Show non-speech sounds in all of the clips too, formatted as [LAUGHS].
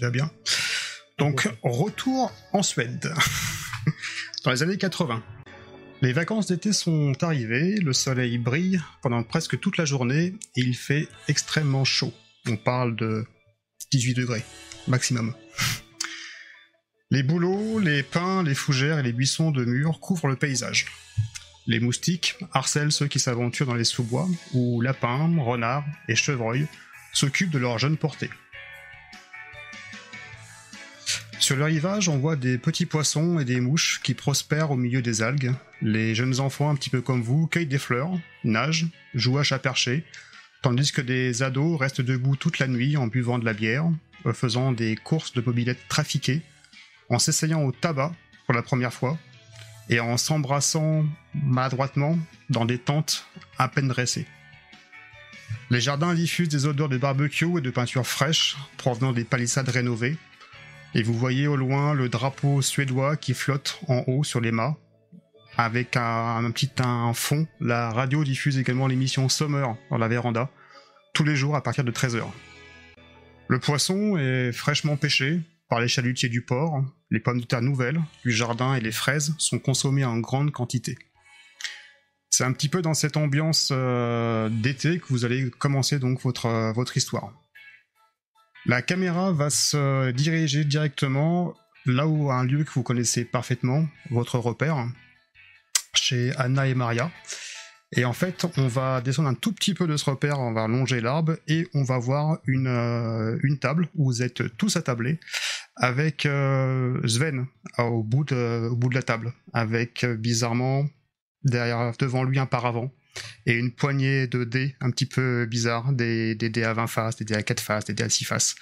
musique qui va bien. Donc, retour en Suède. [LAUGHS] Dans les années 80. Les vacances d'été sont arrivées, le soleil brille pendant presque toute la journée et il fait extrêmement chaud. On parle de 18 degrés maximum. [LAUGHS] Les bouleaux, les pins, les fougères et les buissons de murs couvrent le paysage. Les moustiques harcèlent ceux qui s'aventurent dans les sous-bois, où lapins, renards et chevreuils s'occupent de leurs jeunes portées. Sur le rivage, on voit des petits poissons et des mouches qui prospèrent au milieu des algues. Les jeunes enfants, un petit peu comme vous, cueillent des fleurs, nagent, jouent à chat perché, tandis que des ados restent debout toute la nuit en buvant de la bière, faisant des courses de mobilettes trafiquées, en s'essayant au tabac pour la première fois, et en s'embrassant maladroitement dans des tentes à peine dressées. Les jardins diffusent des odeurs de barbecue et de peinture fraîche provenant des palissades rénovées, et vous voyez au loin le drapeau suédois qui flotte en haut sur les mâts. Avec un, petit fond, la radio diffuse également l'émission Summer dans la véranda, tous les jours à partir de 13h. Le poisson est fraîchement pêché par les chalutiers du port, les pommes de terre nouvelles, du jardin et les fraises sont consommées en grande quantité. C'est un petit peu dans cette ambiance euh, d'été que vous allez commencer donc votre, votre histoire. La caméra va se diriger directement là où un lieu que vous connaissez parfaitement, votre repère, chez Anna et Maria. Et en fait, on va descendre un tout petit peu de ce repère, on va longer l'arbre et on va voir une, euh, table où vous êtes tous attablés avec euh, Sven au bout, de, au bout de la table, avec euh, bizarrement derrière, devant lui un paravent et une poignée de dés un petit peu bizarres, des, dés à 20 faces, des dés à 4 faces, des dés à 6 faces.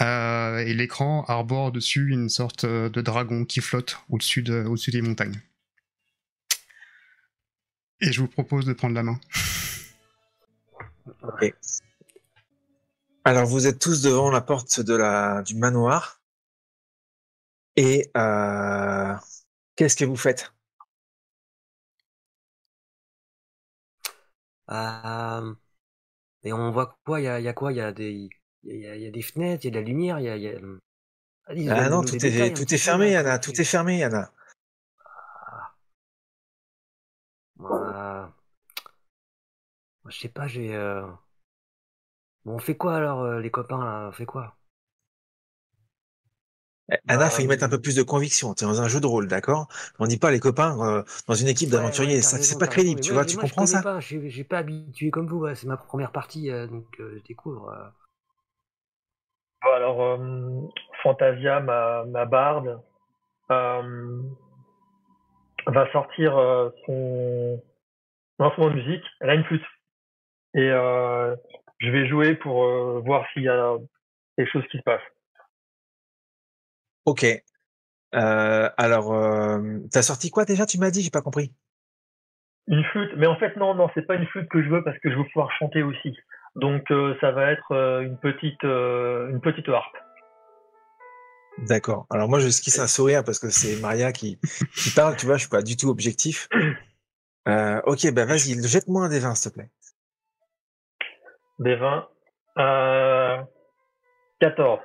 Euh, et l'écran arbore dessus une sorte de dragon qui flotte au-dessus de, au des montagnes. Et je vous propose de prendre la main. Alors vous êtes tous devant la porte du manoir. Et euh, qu'est-ce que vous faites? Et on voit quoi? Il y a, y a quoi? Il y a des, il y a, y a des fenêtres, il y a de la lumière, il y a, y a... Ah non, tout est, tout est fermé, Anna, tout est fermé, Anna. Moi, je sais pas, j'ai. Euh... Bon, on fait quoi alors, euh, les copains là? On fait quoi? Eh, Anna, faut y mettre un peu plus de conviction. T'es dans un jeu de rôle, d'accord? On dit pas les copains euh, dans une équipe d'aventuriers. ça, c'est pas crédible, tu vois. Tu comprends ça? pas, J'ai pas habitué comme vous. C'est ma première partie, euh, donc euh, je découvre. Bon, alors, Fantasia, ma, ma barde, va sortir son instrument de musique. Elle a une flûte. Et je vais jouer pour voir s'il y a quelque chose qui se passe. Ok. Euh, alors, euh, t'as sorti quoi déjà Tu m'as dit, j'ai pas compris. Une flûte, mais en fait non, non, c'est pas une flûte que je veux parce que je veux pouvoir chanter aussi. Donc euh, ça va être une petite, une petite harpe. D'accord. Alors moi je esquisse un sourire parce que c'est Maria qui, qui parle, tu vois, je suis pas du tout objectif. [CLEARS THROAT] Ok, ben vas-y, jette-moi un des 20 s'il te plaît. Des 20. Euh, 14.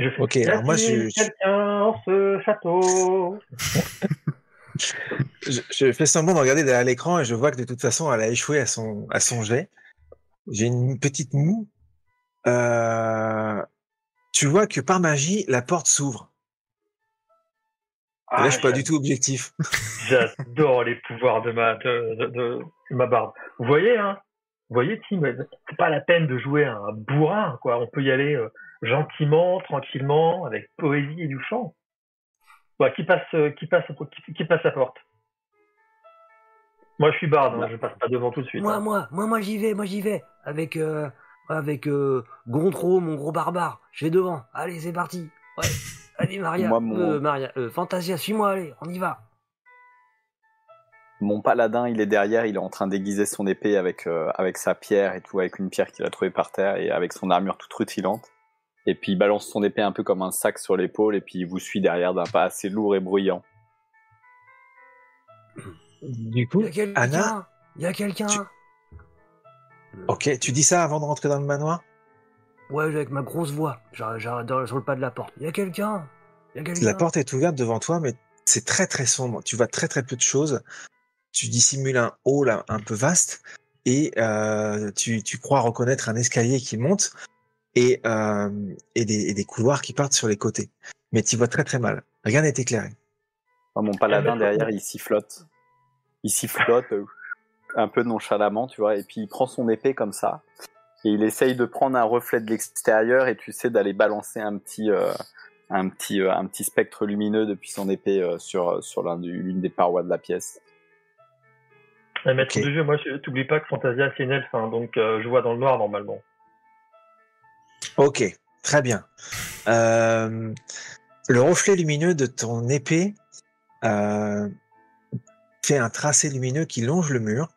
Je fais ok, alors moi je. Quelqu'un ce château. [LAUGHS] je, fais semblant de regarder derrière l'écran et je vois que de toute façon elle a échoué à son, à son jet. J'ai une petite moue. Euh... Tu vois que par magie, la porte s'ouvre. Ah, là, je suis pas du tout objectif. [LAUGHS] J'adore les pouvoirs de ma, de, de, de ma barbe. Vous voyez, hein? Vous voyez, Tim, c'est pas la peine de jouer un bourrin, quoi. On peut y aller euh, gentiment, tranquillement, avec poésie et du chant. Ouais, qui passe, euh, qui passe, qui, passe la porte Moi, je suis barde, hein, je passe pas devant tout de suite. Moi, hein. moi, moi, moi, j'y vais, moi, j'y vais, avec, euh, avec euh, Gontro, mon gros barbare. Je vais devant. Allez, c'est parti. Ouais. Allez, Maria, moi, euh, Maria, euh, Fantasia, suis-moi, allez, on y va. Mon paladin, il est derrière, il est en train d'aiguiser son épée avec, euh, avec sa pierre et tout, avec une pierre qu'il a trouvée par terre et avec son armure toute rutilante. Et puis il balance son épée un peu comme un sac sur l'épaule et puis il vous suit derrière d'un pas assez lourd et bruyant. Du coup, Anna, il y a quelqu'un. Ok, tu dis ça avant de rentrer dans le manoir? Ouais, avec ma grosse voix. J'arrête sur le pas de la porte. Il y a quelqu'un La porte est ouverte devant toi, mais c'est très très sombre. Tu vois très très peu de choses. Tu dissimules un hall un peu vaste et euh, tu, tu, crois reconnaître un escalier qui monte et, euh, et, des, et, des, couloirs qui partent sur les côtés. Mais tu vois très très mal. Rien n'est éclairé. Oh, mon paladin derrière, il sifflote. Il sifflote euh, un peu nonchalamment, tu vois, et puis il prend son épée comme ça. Et il essaye de prendre un reflet de l'extérieur et tu sais d'aller balancer un petit, euh, un petit, euh, un petit spectre lumineux depuis son épée euh, sur, sur l'une des parois de la pièce. Un maître de jeu, moi, t'oublie pas que Fantasia c'est une elfe, hein, donc je vois dans le noir normalement. Ok, très bien. le reflet lumineux de ton épée fait un tracé lumineux qui longe le mur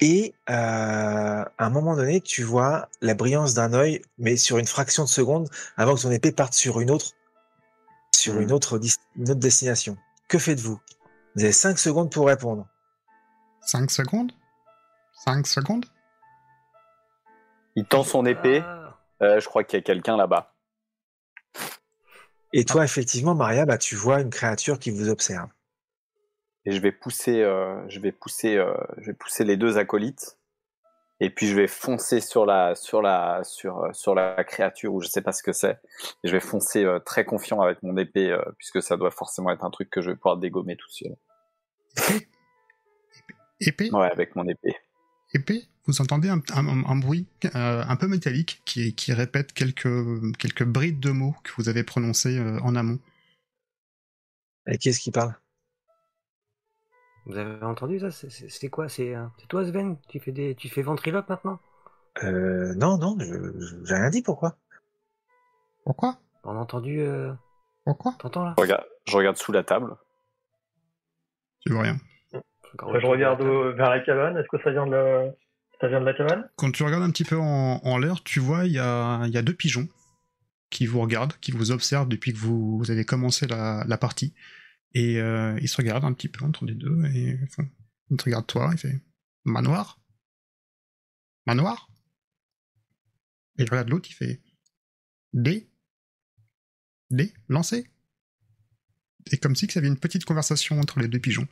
et euh, à un moment donné, tu vois la brillance d'un œil, mais sur une fraction de seconde, avant que ton épée parte sur une autre, sur une, autre, une autre destination. Que faites-vous? Vous avez 5 secondes pour répondre. 5 secondes? 5 secondes? Il tend son épée. Ah. Euh, je crois qu'il y a quelqu'un là-bas. Et toi, effectivement, Maria, bah, tu vois une créature qui vous observe et je vais pousser, euh, je vais pousser, euh, je vais pousser les deux acolytes. Et puis je vais foncer sur la, sur la, sur, sur la créature ou je sais pas ce que c'est. Et je vais foncer très confiant avec mon épée puisque ça doit forcément être un truc que je vais pouvoir dégommer tout seul. Épée? Ouais, avec mon épée. Épée Vous entendez un, un, bruit un peu métallique qui, qui répète quelques, quelques brides de mots que vous avez prononcés en amont. Et qui est-ce qui parle? Vous avez entendu ça? C'est quoi? Euh, C'est toi Sven? Tu fais des tu fais ventriloque maintenant? Euh non non, j'ai rien dit pourquoi? Pourquoi? On a entendu euh... Pourquoi? T'entends là? Je regarde, je regarde sous la table. Tu vois rien? Je regarde vers la cabane, est-ce que ça vient de la... ça vient de la cabane Quand tu regardes un petit peu en, en l'air, tu vois il y a, y a deux pigeons qui vous regardent, qui vous observent depuis que vous, vous avez commencé la, la partie. Et euh, il se regarde un petit peu entre les deux, et enfin, il te regarde toi, il fait Manoir? Manoir? Et il regarde l'autre, il fait D? D? Lancé Et comme si il y avait une petite conversation entre les deux pigeons.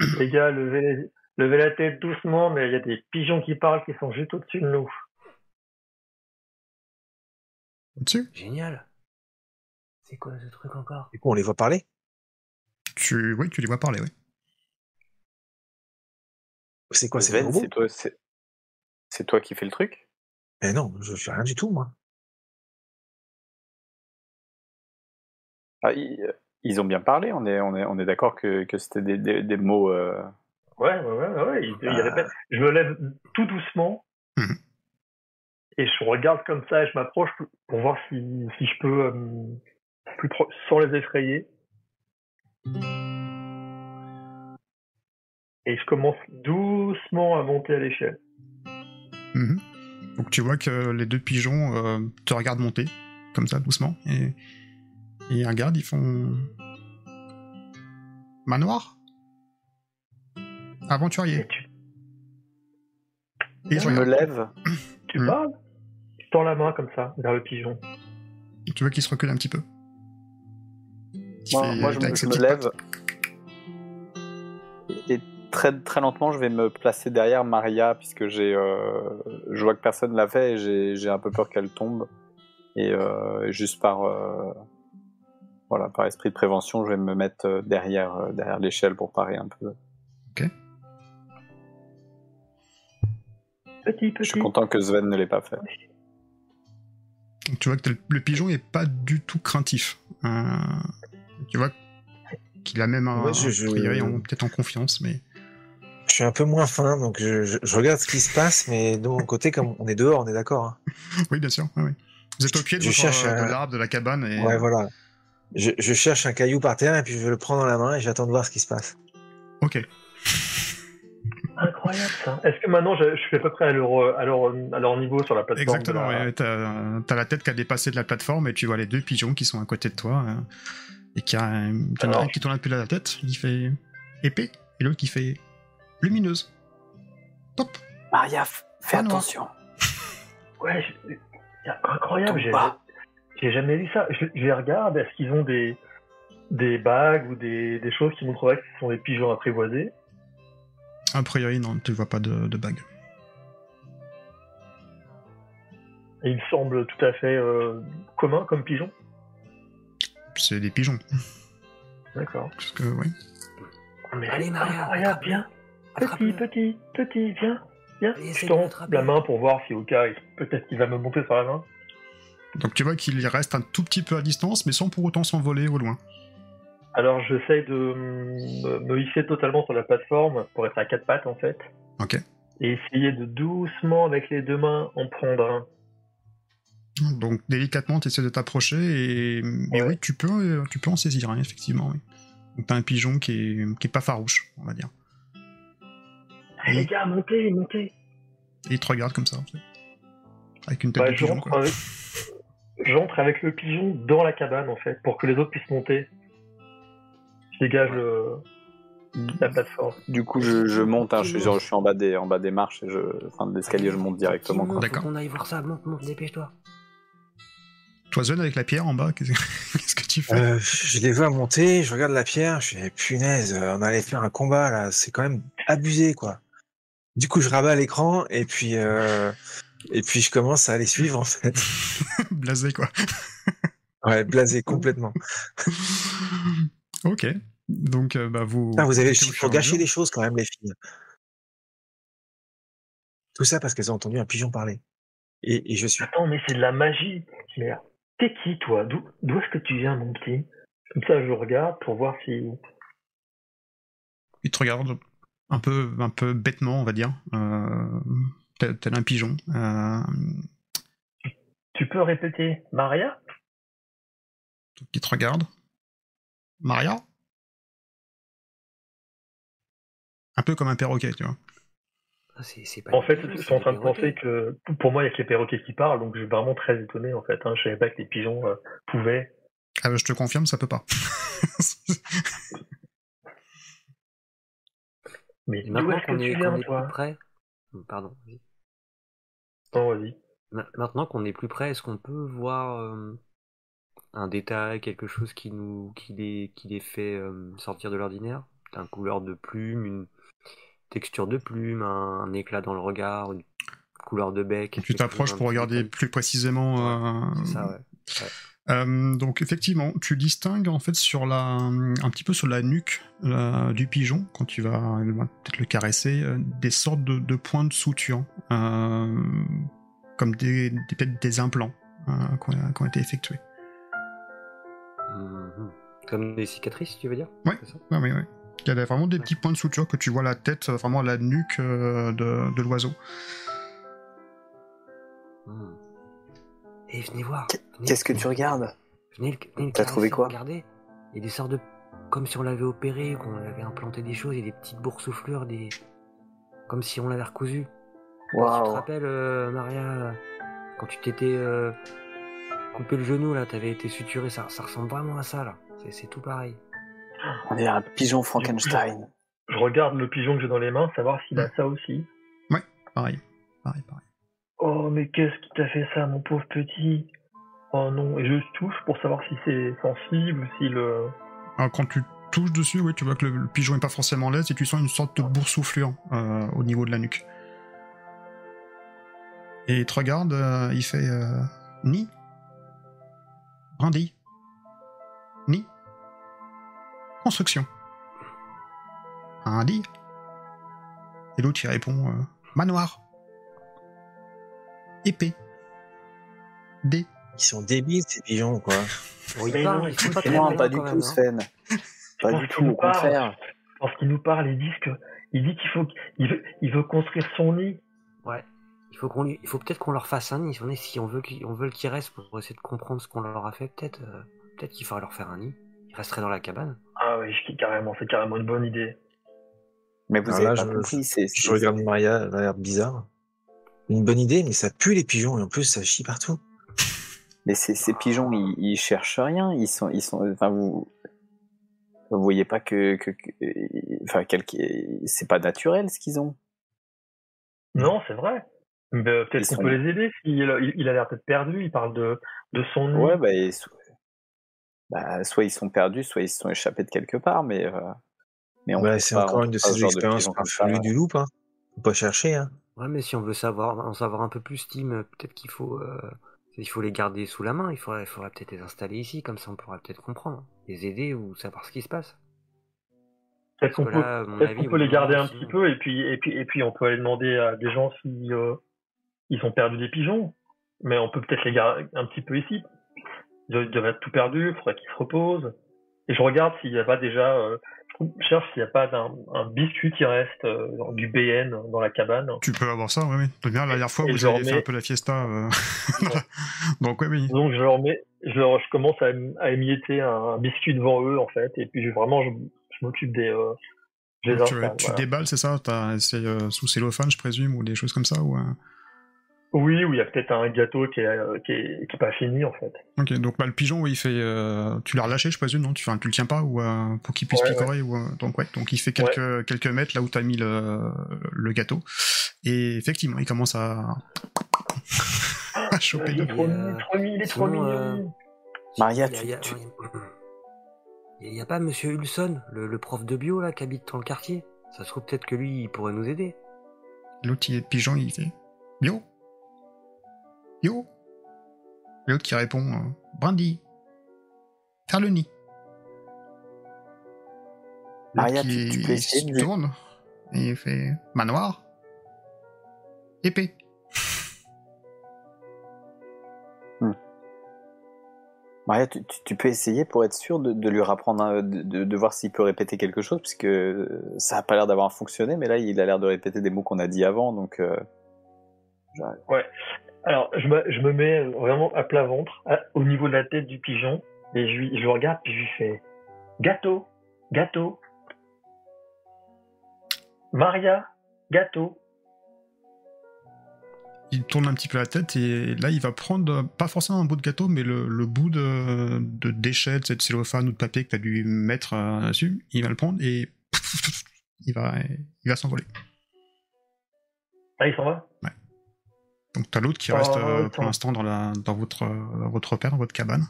[CLEARS THROAT] Les gars, levez, levez la tête doucement, mais il y a des pigeons qui parlent qui sont juste au-dessus de nous. Au-dessus? Génial. C'est quoi ce truc encore? Et quoi, on les voit parler? Tu, oui, tu les vois parler, oui. C'est quoi, c'est C'est toi, c'est toi qui fais le truc? Eh non, je fais rien du tout, moi. Ah, ils, ont bien parlé, on est, on est, on est d'accord que, que c'était des, des, mots. Euh... Ouais, ouais, ouais, ouais. Il, ah. Je me lève tout doucement mmh et je regarde comme ça et je m'approche pour voir si, si je peux, euh, plus sans les effrayer, et je commence doucement à monter à l'échelle. Mhm. Donc tu vois que les deux pigeons euh, te regardent monter, comme ça, doucement, et, ils regardent, ils font... Manoir Aventurier. Et je me lève. [COUGHS] Tu mhm. parles? Tu tends la main comme ça, vers le pigeon. tu vois qu'il se recule un petit peu. Moi, je, me, lève. Et, très, très lentement, je vais me placer derrière Maria, puisque j'ai, euh, je vois que personne l'a fait et j'ai un peu peur qu'elle tombe. Et euh, juste par, euh, voilà, par esprit de prévention, je vais me mettre derrière, derrière l'échelle pour parer un peu. Ok. Petit, petit. Je suis content que Sven ne l'ait pas fait. Tu vois que le pigeon est pas du tout craintif. Tu vois qu'il a même un, peut-être en confiance, mais. Je suis un peu moins fin, donc je, regarde ce qui se passe, mais de mon côté, comme on est dehors, on est d'accord. Hein. [LAUGHS] oui, bien sûr. Vous êtes au pied de, de l'arbre, de la cabane. Et... Ouais, voilà. Je, cherche un caillou par terre et puis je vais le prendre dans la main et j'attends de voir ce qui se passe. Ok. Incroyable ça. Est-ce que maintenant je, suis à peu près à leur, à, leur, niveau sur la plateforme Exactement, la... t'as as la tête qui a dépassé de la plateforme et tu vois les deux pigeons qui sont à côté de toi. Hein et qui a un, qui tourne un peu la tête, il fait épée, et l'autre qui fait lumineuse. Top Maria, fais attention. Ouais, incroyable, j'ai jamais vu ça. Je, les regarde, est-ce qu'ils ont des, des bagues ou des, des choses qui montreraient que ce sont des pigeons apprivoisés? A priori, non, tu ne vois pas de, de bagues. Et il semble tout à fait euh, commun comme pigeon C'est des pigeons. D'accord. Parce que, oui. Mais Allez, Maria, regarde, viens. Petit, petit, petit, viens. Viens. je tends la main pour voir si au cas, peut-être qu'il va me monter sur la main. Donc tu vois qu'il reste un tout petit peu à distance, mais sans pour autant s'envoler au loin. Alors j'essaye de me hisser totalement sur la plateforme pour être à quatre pattes en fait. Ok. Et essayer de doucement avec les deux mains en prendre un. Donc délicatement tu essaies de t'approcher et, oui tu peux, tu peux en saisir hein, effectivement. Oui. Donc t'as un pigeon qui est, qui est pas farouche, on va dire. Allez les gars, montez, montez. Et il te regarde comme ça. Avec une tête bah, de pigeon. Quoi j'entre avec le pigeon dans la cabane en fait, pour que les autres puissent monter. Je dégage la plateforme. Du coup, je, monte, hein, je, suis, je, suis, en bas des, en bas des marches, et je, enfin de l'escalier, je monte directement. D'accord. On aille voir ça, monte, monte, dépêche-toi. Toi, Zone, avec la pierre en bas, [LAUGHS] qu'est-ce que tu fais? Euh, Je les vois monter, je regarde la pierre, je fais punaise, on allait faire un combat là, c'est quand même abusé quoi. Du coup, je rabats l'écran et puis euh, et puis je commence à les suivre en fait. [LAUGHS] blasé quoi. ouais, blasé complètement. [LAUGHS] ok. Donc euh, bah vous. vous avez pour gâcher les choses quand même les filles. Tout ça parce qu'elles ont entendu un pigeon parler. Et, je suis. Attends, mais c'est de la magie. T'es qui toi? D'où est-ce que tu viens mon petit? Comme ça je regarde pour voir si. Il te regarde un peu, un peu bêtement, on va dire. Euh, tel, un pigeon. Euh, tu peux répéter Maria? Qui te regarde. Maria? Un peu comme un perroquet, tu vois. Ah, en fait, je suis en train de penser que pour moi, il y a que les perroquets qui parlent, donc je suis vraiment très étonné en fait. Hein. Je savais pas que les pigeons euh, pouvaient. Ah, bah, je te confirme, ça peut pas. [LAUGHS] Mais maintenant qu'on est, est, plus près. Pardon. Maintenant qu'on est plus près, est-ce qu'on peut voir euh, un détail, quelque chose qui nous, qui les, qui les fait euh, sortir de l'ordinaire? Un couleur de plume, une texture de plume, un, éclat dans le regard, une couleur de bec. Tu t'approches pour regarder plus précisément. Euh, C'est ça, ouais. donc effectivement, tu distingues en fait sur la, un petit peu sur la nuque du pigeon quand tu vas, peut-être le caresser, des sortes de, de points de suture comme des, des, des implants euh, qui, ont, été effectués. Mhm. Comme des cicatrices, tu veux dire? Oui, oui, oui. Il y a vraiment des petits points de suture que tu vois la tête, euh, vraiment la nuque euh, de, de l'oiseau. Et eh, venez voir. Qu'est-ce que tu regardes? Venez, venez T'as trouvé quoi? Regardez. Il y a des sortes de. Comme si on l'avait opéré, qu'on avait implanté des choses, il y a des petites boursouflures, des. Comme si on l'avait recousu. Tu te rappelles, euh, Maria, quand tu t'étais euh, coupé le genou, là, t'avais été suturé, ça, ça ressemble vraiment à ça, là. C'est tout pareil. On est un pigeon Frankenstein. Je regarde le pigeon que j'ai dans les mains, savoir s'il a ça aussi. Ouais, pareil. Pareil, pareil. Oh, mais qu'est-ce qui t'a fait ça, mon pauvre petit? Oh non, et je touche pour savoir si c'est sensible, si le. Alors, quand tu touches dessus, oui, tu vois que le, pigeon est pas forcément l'aise et tu sens une sorte de boursouflure euh, au niveau de la nuque. Et il te regarde, euh, il fait euh, Ni Brandy Ni Construction. Brandy Et l'autre il répond euh, Manoir Épée D. Ils sont débiles ces pigeons quoi. [LAUGHS] oui, non, pas, pas du tout, hein. Sven. Pas du tout, au contraire. Lorsqu'il nous parle, il dit que, il dit qu'il faut, il veut, il veut construire son nid. Ouais faut qu'on il faut peut-être qu'on leur fasse un nid. Si on veut qu'ils veut qu'ils restent pour essayer de comprendre ce qu'on leur a fait, peut-être, euh, peut-être qu'il faudrait leur faire un nid. Ils resteraient dans la cabane. Ah oui, carrément, c'est carrément une bonne idée. Mais vous avez pas je, compris, c'est. Je regarde Maria, elle a l'air bizarre. Une bonne idée, mais ça pue les pigeons et en plus ça chie partout. Mais ces, ces pigeons, ils, cherchent rien. Ils sont, ils sont. Enfin, vous. Vous voyez pas que, que, enfin, c'est pas naturel ce qu'ils ont. Non, c'est vrai. Euh, peut-être qu'on peut les aider. Il, a l'air peut-être perdu. Il parle de, de son nom. Ouais, bah, bah, soit ils sont perdus, soit ils se sont échappés de quelque part, mais. Euh... Mais on c'est encore une de ces expériences qu'on a du loup, hein. Faut pas chercher, hein. Ouais, mais si on veut savoir, en savoir un peu plus, Tim, peut-être qu'il faut, euh, il faut les garder sous la main. Il faudrait, il faudrait peut-être les installer ici, comme ça on pourra peut-être comprendre, les aider ou savoir ce qui se passe. Peut-être qu'on peut, les garder un petit peu et puis, et puis, et puis on peut aller demander à des gens si euh, ils ont perdu des pigeons. Mais on peut peut-être les garder un petit peu ici. Ils doivent être tout perdus, il faudrait qu'ils se reposent. Et je regarde s'il n'y a pas déjà, euh, je cherche s'il n'y a pas un, biscuit qui reste euh, du BN dans la cabane. Tu peux avoir ça, oui, oui. Bien, la dernière fois, vous avez fait un peu la fiesta. Euh, [LAUGHS] [LAUGHS] Donc, oui, oui. Donc, je remets, je, je commence à, émietter un, biscuit devant eux, en fait, et puis vraiment, je, m'occupe des. Tu, déballes, c'est ça? C'est sous cellophane, je présume, ou des choses comme ça ou, oui, ou il y a peut-être un gâteau qui est, euh, qui est, qui est, pas fini en fait. Ok, donc bah, le pigeon, il fait, euh, tu l'as relâché, je présume, non? Tu, tu le tiens pas ou euh, pour qu'il puisse picorer ou donc ouais, donc il fait quelques quelques mètres là où tu as mis le, le gâteau et effectivement, il commence à, [LAUGHS] à choper. Il est trop mignon, il est trop mignon. Maria, il n'y a, pas Monsieur Hulson, le, le, prof de bio là qui habite dans le quartier? Ça se trouve peut-être que lui, il pourrait nous aider. L'autre, pigeon, il fait bio. Yo L'autre qui répond euh, Brandy. Faire le nid. Maria, tu, tu, peux essayer de... tourne et il fait manoir. Épée. Hmm. Maria, tu, tu, peux essayer pour être sûr de, de lui rapprendre, de, de, voir s'il peut répéter quelque chose, puisque ça a pas l'air d'avoir fonctionné, mais là il a l'air de répéter des mots qu'on a dit avant, donc. Euh... Ouais. Alors, je me, je me mets vraiment à plat ventre, au niveau de la tête du pigeon, et je, lui, je le regarde, puis je lui fais Gâteau, gâteau. Maria, gâteau. Il tourne un petit peu la tête et là il va prendre pas forcément un bout de gâteau mais le, le bout de, de déchet, de cette cellophane ou de papier que tu as dû mettre euh, dessus, il va le prendre et [LAUGHS] il va, il va s'envoler. Ah il s'en va? Donc t'as l'autre qui reste oh, euh, pour l'instant dans, la, dans votre, euh, votre repère, dans votre cabane.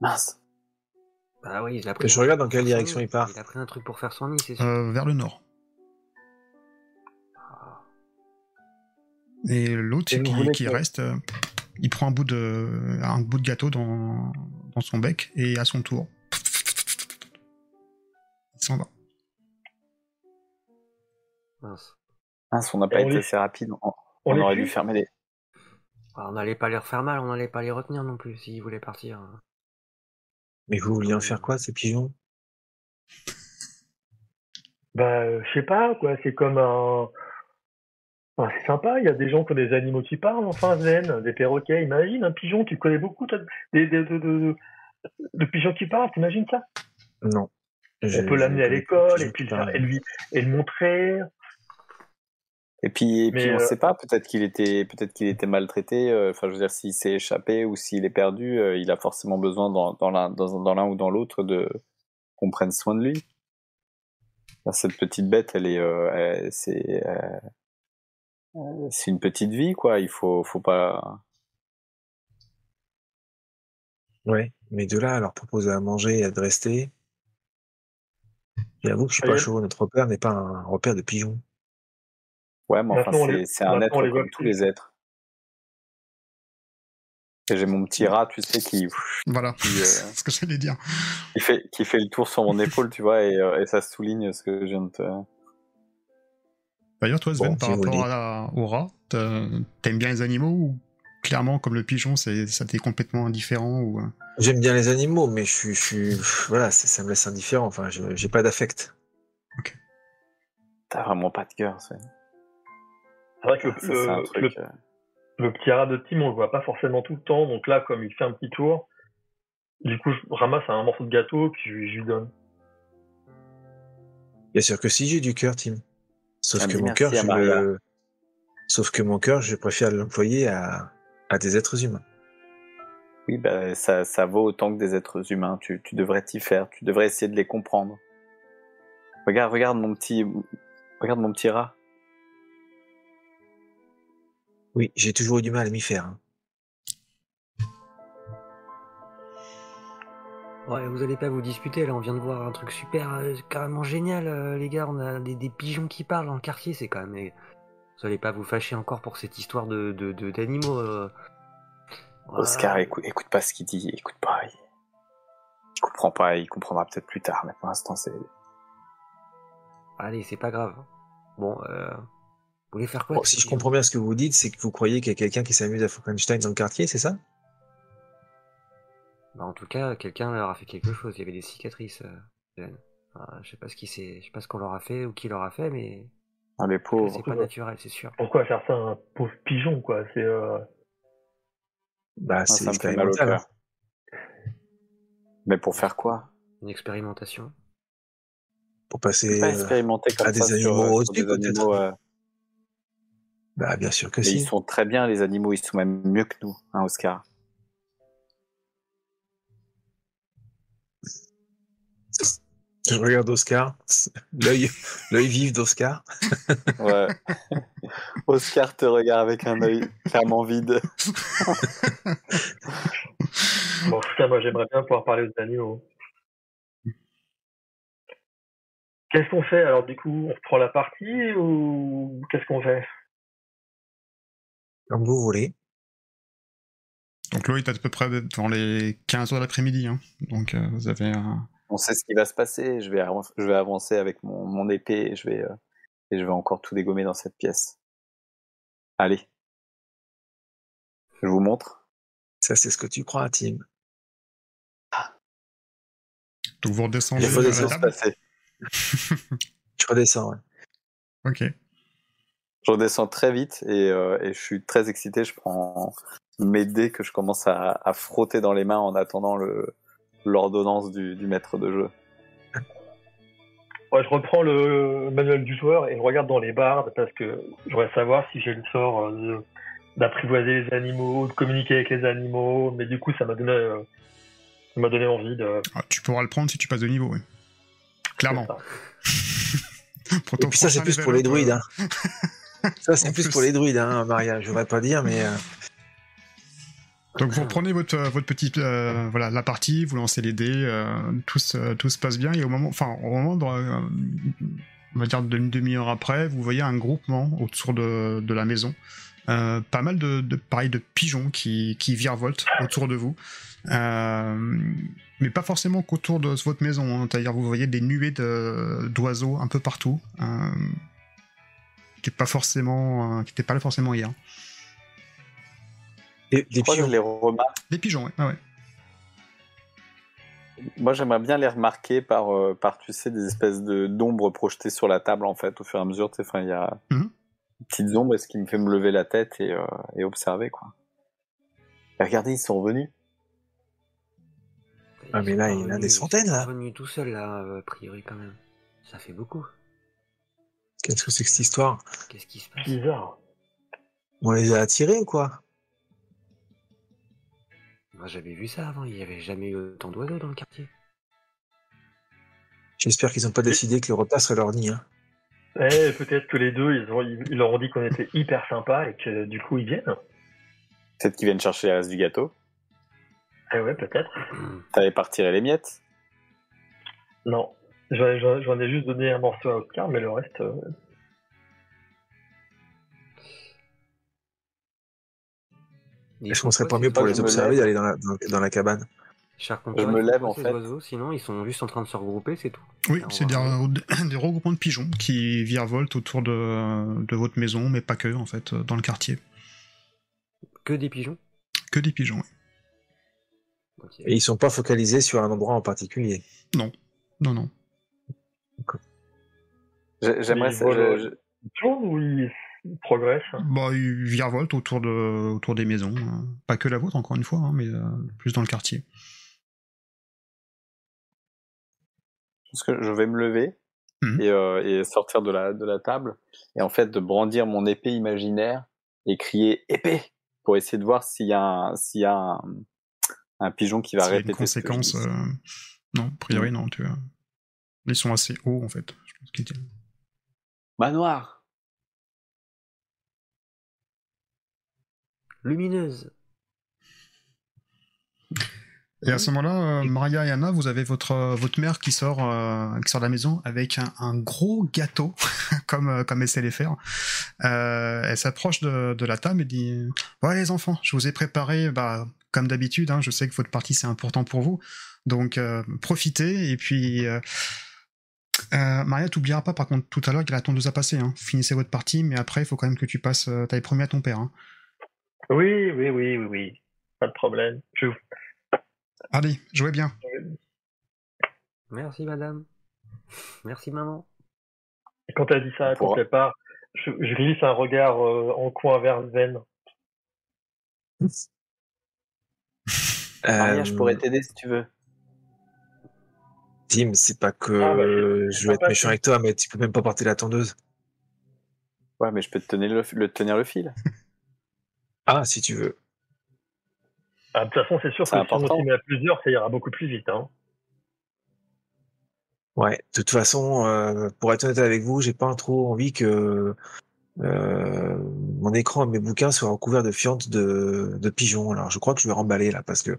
Mince. Bah oui, il a pris. Je regarde dans quelle direction il part. Il a pris un truc pour faire son nid, c'est sûr. Euh, vers le nord. Ah. Et l'autre qui, qui reste, il prend un bout de, un bout de gâteau dans, dans son bec et à son tour, il s'en va. Mince on n'a pas été assez rapide. On, aurait dû fermer les. Ah, on n'allait pas les refaire mal, on n'allait pas les retenir non plus s'ils voulaient partir. Mais vous vouliez en faire quoi, ces pigeons? Bah, je sais pas, quoi. C'est comme un. c'est sympa, il y a des gens qui ont des animaux qui parlent, enfin, zen, des perroquets. Imagine un pigeon, tu connais beaucoup des, de, pigeons qui parlent, t'imagines ça? Non. On peut l'amener à l'école et puis lui, et le montrer. Et puis, puis on ne euh, sait pas, peut-être qu'il était, peut-être qu'il était maltraité. Euh, enfin, je veux dire, s'il s'est échappé ou s'il est perdu, euh, il a forcément besoin dans, dans l'un, dans, ou dans l'autre de qu'on prenne soin de lui. Cette petite bête, elle est, c'est, c'est une petite vie, quoi. Il faut, faut pas. Ouais, mais de là à leur proposer à manger et à rester, j'avoue que je suis pas chaud. Notre repère n'est pas un repère de pigeons. Ouais, mais enfin, c'est un être comme tous les êtres. Et j'ai mon petit rat, tu sais, qui. Voilà, [LAUGHS] c'est euh, ce que j'allais dire. Qui fait, qui fait le tour sur mon épaule, tu vois, et, euh, et, ça souligne ce que je viens de te. D'ailleurs, toi, Sven, par rapport à, au rat, t'aimes bien les animaux ou clairement, comme le pigeon, ça t'est complètement indifférent ou... Euh? J'aime bien les animaux, mais je suis. Je suis voilà, ça me laisse indifférent. Enfin, j'ai pas d'affect. Ok. T'as vraiment pas de cœur, Sven. C'est vrai que le, euh. le, petit rat de Tim, on le voit pas forcément tout le temps. Donc là, comme il fait un petit tour, du coup, je ramasse un morceau de gâteau que je, lui donne. Bien sûr que si j'ai du cœur, Tim. Sauf que mon cœur, je Sauf que mon cœur, je préfère l'employer à, à des êtres humains. Oui, bah, ça, ça vaut autant que des êtres humains. Tu, tu devrais t'y faire. Tu devrais essayer de les comprendre. Regarde, regarde mon petit, regarde mon petit rat. Oui, j'ai toujours eu du mal à m'y faire. hein. Ouais, vous allez pas vous disputer, là, on vient de voir un truc super, euh, carrément génial, euh, les gars, on a des, des pigeons qui parlent dans le quartier, c'est quand même... mais Vous allez pas vous fâcher encore pour cette histoire de de- de- d'animaux. euh. Oscar, écoute pas ce qu'il dit, écoute pas. Il, il comprend pas, il comprendra peut-être plus tard, mais pour l'instant, c'est. Allez, c'est pas grave. Bon, euh... Vous voulez faire quoi Bon, si je comprends bien ce que vous dites, c'est que vous croyez qu'il y a quelqu'un qui s'amuse à Frankenstein dans le quartier, c'est ça? Bah, en tout cas, quelqu'un leur a fait quelque chose. Il y avait des cicatrices. euh. Enfin, je sais pas ce qui s'est, je sais pas ce qu'on leur a fait ou qui leur a fait, mais Ah, les pauvres. c'est pas naturel, c'est sûr. Pourquoi faire ça à un pauvre pigeon, quoi? C'est euh... Bah, Ah, c'est ça me fait mal au expérimental. hein. cœur. Mais pour faire quoi? Une expérimentation. Pour C'est passer. pas euh, à des animaux euh, des peut-être. Bah, bien sûr que si. ils sont très bien, les animaux, ils sont même mieux que nous, hein, Oscar. Je regarde Oscar, l'œil, l'œil vif d'Oscar. Ouais. [LAUGHS] Oscar te regarde avec un œil clairement vide. [LAUGHS] Bon, en tout cas, moi, j'aimerais bien pouvoir parler aux animaux. Qu'est-ce qu'on fait alors du coup? On reprend la partie ou qu'est-ce qu'on fait? Comme vous voulez. Donc Loïc, t'es à peu près dans les 15 heures de l'après-midi. Hein. Donc euh, vous avez un... On sait ce qui va se passer. Je vais, je vais avancer avec mon, mon épée et je vais, euh, et je vais encore tout dégommer dans cette pièce. Allez. Je vous montre. Ça, c'est ce que tu crois, Tim. Donc vous redescendez Il faut à la descendre. se table. passer. [LAUGHS] [LAUGHS] Je redescends, ouais. Ok. Je redescends très vite et, euh, et je suis très excité. Je prends mes dés que je commence à, à frotter dans les mains en attendant le l'ordonnance du, du maître de jeu. Ouais, je reprends le manuel du joueur et je regarde dans les bardes parce que je voudrais savoir si j'ai le sort euh, de- d'apprivoiser les animaux, de communiquer avec les animaux, mais du coup ça m'a donné, euh, ça m'a donné envie de. Ah, tu pourras le prendre si tu passes de niveau, oui. Clairement. [LAUGHS] Pour Et puis ça, c'est plus pour les druides. Hein. [LAUGHS] ça, c'est plus, plus. pour les druides, hein, Maria. Je voudrais pas dire, mais euh, Donc vous reprenez votre, euh, votre petite euh, voilà la partie, vous lancez les dés, euh, tout, se, tout se passe bien et au moment enfin au moment de, euh, on va dire d'une demi-heure après, vous voyez un groupement autour de, de la maison, Euh, pas mal de, de pareil de pigeons qui, qui virevoltent autour de vous, Euh, mais pas forcément qu'autour de votre maison, hein. c'est-à-dire vous voyez des nuées de- d'oiseaux un peu partout, euh, qui n'étaient pas forcément euh, qui étaient pas là forcément hier. des, des pigeons. les remarque. Des pigeons, ouais. Ah ouais. Moi, j'aimerais bien les remarquer par, euh, par tu sais, des espèces de d'ombres projetées sur la table, en fait, au fur et à mesure. tu sais, il y a Mhm. des petites ombres, et ce qui me fait me lever la tête et, euh, et observer, quoi. Et regardez, ils sont revenus. Ah, mais là, il y en a des centaines, là. Ils sont revenus tout seuls, là, euh, a priori, quand même. Ça fait beaucoup. Qu'est-ce que c'est que cette histoire? Qu'est-ce qui se passe? Bizarre. On les a attirés ou quoi? Moi, j'avais vu ça avant, il y avait jamais eu autant d'oiseaux dans le quartier. J'espère qu'ils n'ont pas décidé que le repas serait leur nid. Hein. Eh, peut-être que les deux, ils, ont, ils, leur ont dit qu'on était hyper sympas et que du coup ils viennent. Peut-être qu'ils viennent chercher les restes du gâteau. Eh ouais, peut-être. T'avais pas retiré les miettes? Non. J'en ai juste donné un morceau à Oscar, mais le reste. euh, qu'on serait quoi, pas mieux pour je les observer d'aller dans la, dans, dans la cabane Je me lève, en fait. oiseaux Sinon, ils sont juste en train de se regrouper, c'est tout. Oui, c'est des, [COUGHS] des regroupements de pigeons qui virevoltent autour de, de votre maison, mais pas que, en fait, dans le quartier. Que des pigeons? Que des pigeons, oui. Et ils sont pas focalisés sur un endroit en particulier? Non, non. J'ai- J'aimerais. ça- je- Ils tournent ou ils ils progressent Bah, ils virevoltent autour, de, autour des maisons. euh, Pas que la vôtre, encore une fois, hein, mais euh, plus dans le quartier. Je pense que je vais me lever et, euh, et sortir de la, de la table et en fait de brandir mon épée imaginaire et crier épée pour essayer de voir s'il y a un, s'il y a un, un pigeon qui va S'il y a une répéter ce que je conséquence. dis. euh, Non, a priori, non. Tu vois. Ils sont assez hauts, en fait. Je pense qu'ils tiennent. Manoir lumineuse. Et à ce moment-là, euh, Maria et Anna, vous avez votre euh, votre mère qui sort euh, qui sort de la maison avec un, un gros gâteau, [LAUGHS] comme comme elle sait les faire. Elle s'approche de, de la table et dit "Ouais les enfants, je vous ai préparé, bah comme d'habitude. Hein, je sais que votre partie c'est important pour vous, donc profitez et puis." Euh, euh, Maria, t'oublieras pas par contre tout à l'heure qu'il y a la tondeuse à passer. Hein. Finissez votre partie, mais après il faut quand même que tu passes. Euh, T'avais promis à ton père. Hein. Oui, oui, oui, oui, oui. Pas de problème. Je... Allez, jouez bien. Merci madame. Merci maman. Quand t'as dit ça à Pour- quelque part, je, je glisse un regard euh, en coin vers Zen. Maria, je Euh, pourrais t'aider si tu veux. Tim, c'est pas que Ah, bah, je veux être méchant avec toi, mais tu peux même pas porter la tondeuse. Ouais, mais je peux te tenir le, le tenir le fil. [LAUGHS] Ah, si tu veux. Ah, de toute façon, c'est sûr que C'est si on important. s'y met à plusieurs, ça ira beaucoup plus vite. Hein. Ouais, de toute façon, euh, pour être honnête avec vous, j'ai pas trop envie que euh, mon écran et mes bouquins soient recouverts de fientes de, de pigeons. Alors, je crois que je vais remballer là parce que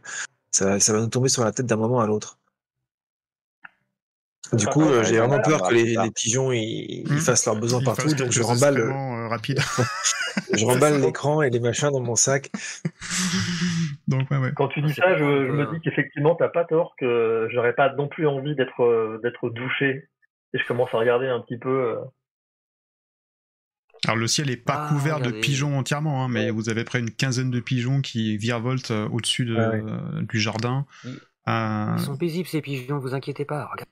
ça, ça va nous tomber sur la tête d'un moment à l'autre. Du Ah, coup, euh, j'ai vraiment peur que les, pigeons ils, ils Hmm. fassent leurs besoins partout, donc je remballe, euh, rapide. [LAUGHS] je [LAUGHS] remballe l'écran et les machins dans mon sac. [LAUGHS] Donc ouais ouais. Quand tu dis ça, pas je, me dis qu'effectivement, t'as pas tort, que j'aurais pas non plus envie d'être euh, d'être douché. Et je commence à regarder un petit peu. euh, Alors le ciel est pas Ah, couvert de regardez. pigeons entièrement, hein, mais vous avez près une quinzaine de pigeons qui virevoltent au-dessus de, Ah ouais. du jardin. Ils- Euh, sont paisibles ces pigeons, vous inquiétez pas. Regarde.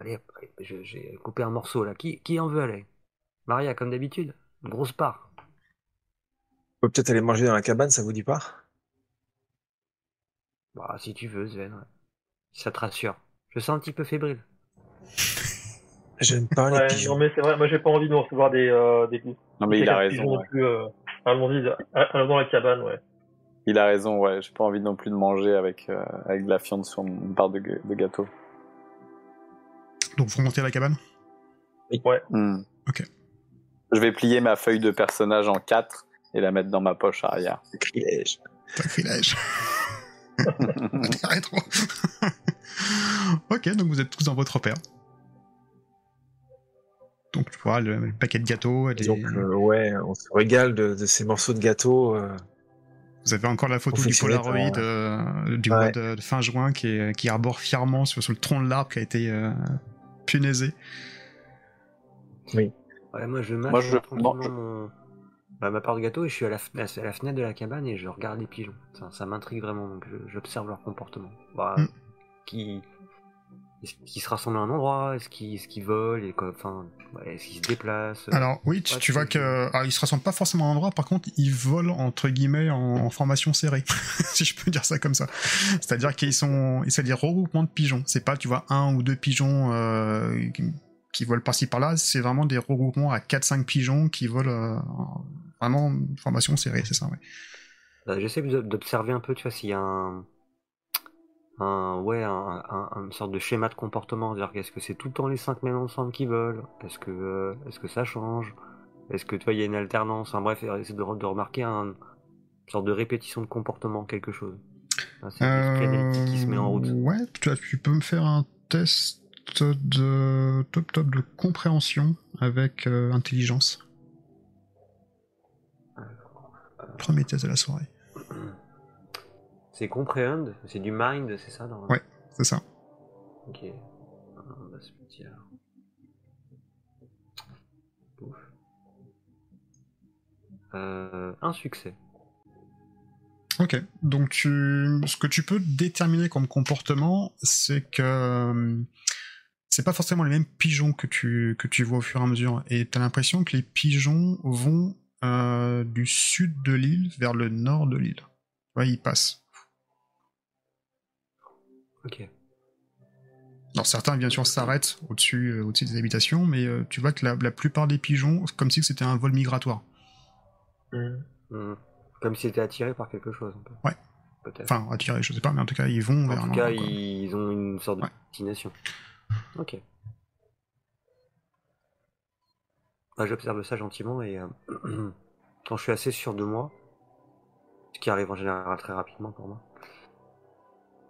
Allez, hop, allez, je- j'ai coupé un morceau là. Qui, qui en veut aller? Maria, comme d'habitude, une grosse part. On peut peut-être aller manger dans la cabane, ça vous dit pas? Bah, si tu veux, Sven. ouais. Si ça te rassure. Je sens un petit peu fébrile. [LAUGHS] J'aime pas les Ouais, pigeons. non mais c'est vrai, moi j'ai pas envie de recevoir des euh, des Non, mais des il a raison. non ouais. plus. Euh, allons-y, à- à- dans la cabane, ouais. Il a raison, ouais. J'ai pas envie non plus de manger avec, euh, avec de la fiente sur une part de gâteau. Donc vous remontez à la cabane? Hmm. Ok. Je vais plier ma feuille de personnage en quatre et la mettre dans ma poche arrière. Sacrilège. Sacrilège. [LAUGHS] Rétro. [LAUGHS] ok, donc vous êtes tous dans votre repère. Donc tu vois le, le paquet de gâteaux, les- Donc, euh, ouais, on se régale de, de ces morceaux de gâteau. euh, vous avez encore la photo du Polaroid euh, du Ouais. mois de, de fin juin qui, est, qui arbore fièrement sur, sur le tronc de l'arbre qui a été euh, punaisé. Ouais, moi je mâche Moi, je- non, je- mon- bah, ma part de gâteau et je suis à la, fen- à la fenêtre de la cabane et je regarde les pigeons. Ça, ça m'intrigue vraiment, donc j'observe leur comportement. Bah, Mm. qui, est-ce qu'ils se rassemblent à un endroit? Est-ce qu'ils est volent et quoi, enfin, ouais, Est-ce qu'ils se déplacent Alors oui, tu, Ouais, tu vois que alors, ils se rassemblent pas forcément à un endroit. Par contre, ils volent entre guillemets en, en formation serrée, [LAUGHS] si je peux dire ça comme ça. C'est-à-dire qu'ils sont, c'est des regroupements de pigeons. C'est pas, tu vois, un ou deux pigeons euh, qui, volent par-ci par-là. C'est vraiment des regroupements à 4-5 pigeons qui volent euh, en- vraiment en formation serrée. C'est ça, ouais. Euh, J'essaie d'observer un peu, tu vois, s'il y a un, un ouais, un, un- une sorte de schéma de comportement. C'est-à-dire qu'est-ce que c'est tout le temps les cinq mêmes ensemble qui volent Est-ce que, euh, est-ce que ça change? Est-ce que tu vois, il y a une alternance? Enfin bref, essayer de, de remarquer un, une sorte de répétition de comportement, quelque chose. C'est l'esprit analytique qui se met en route. Euh, Ouais, tu, tu peux me faire un test de top top de compréhension avec euh, intelligence. Premier test de la soirée. C'est comprehend, c'est du mind, c'est ça dans... Ouais. C'est ça. Ok. Ah, On va se dire. Ouf. Euh, un succès. Ok, donc tu, ce que tu peux déterminer comme comportement, c'est que euh, c'est pas forcément les mêmes pigeons que tu, que tu vois au fur et à mesure, et t'as l'impression que les pigeons vont euh, du sud de l'île vers le nord de l'île. Ouais, ils passent. Ok. Alors certains bien sûr s'arrêtent au-dessus euh, au-dessus des habitations, mais euh, tu vois que la, la plupart des pigeons, comme si c'était un vol migratoire. Mhm. Hmm. Comme s'ils étaient attirés par quelque chose, un peu. Ouais. Peut-être. Enfin, attirés, je sais pas, mais en tout cas, ils vont vers en un tout cas, endroit, ils ont une sorte de Ouais. destination. Ok. Bah, J'observe ça gentiment et euh, [CLEARS THROAT] quand je suis assez sûr de moi, Ce qui arrive en général très rapidement pour moi.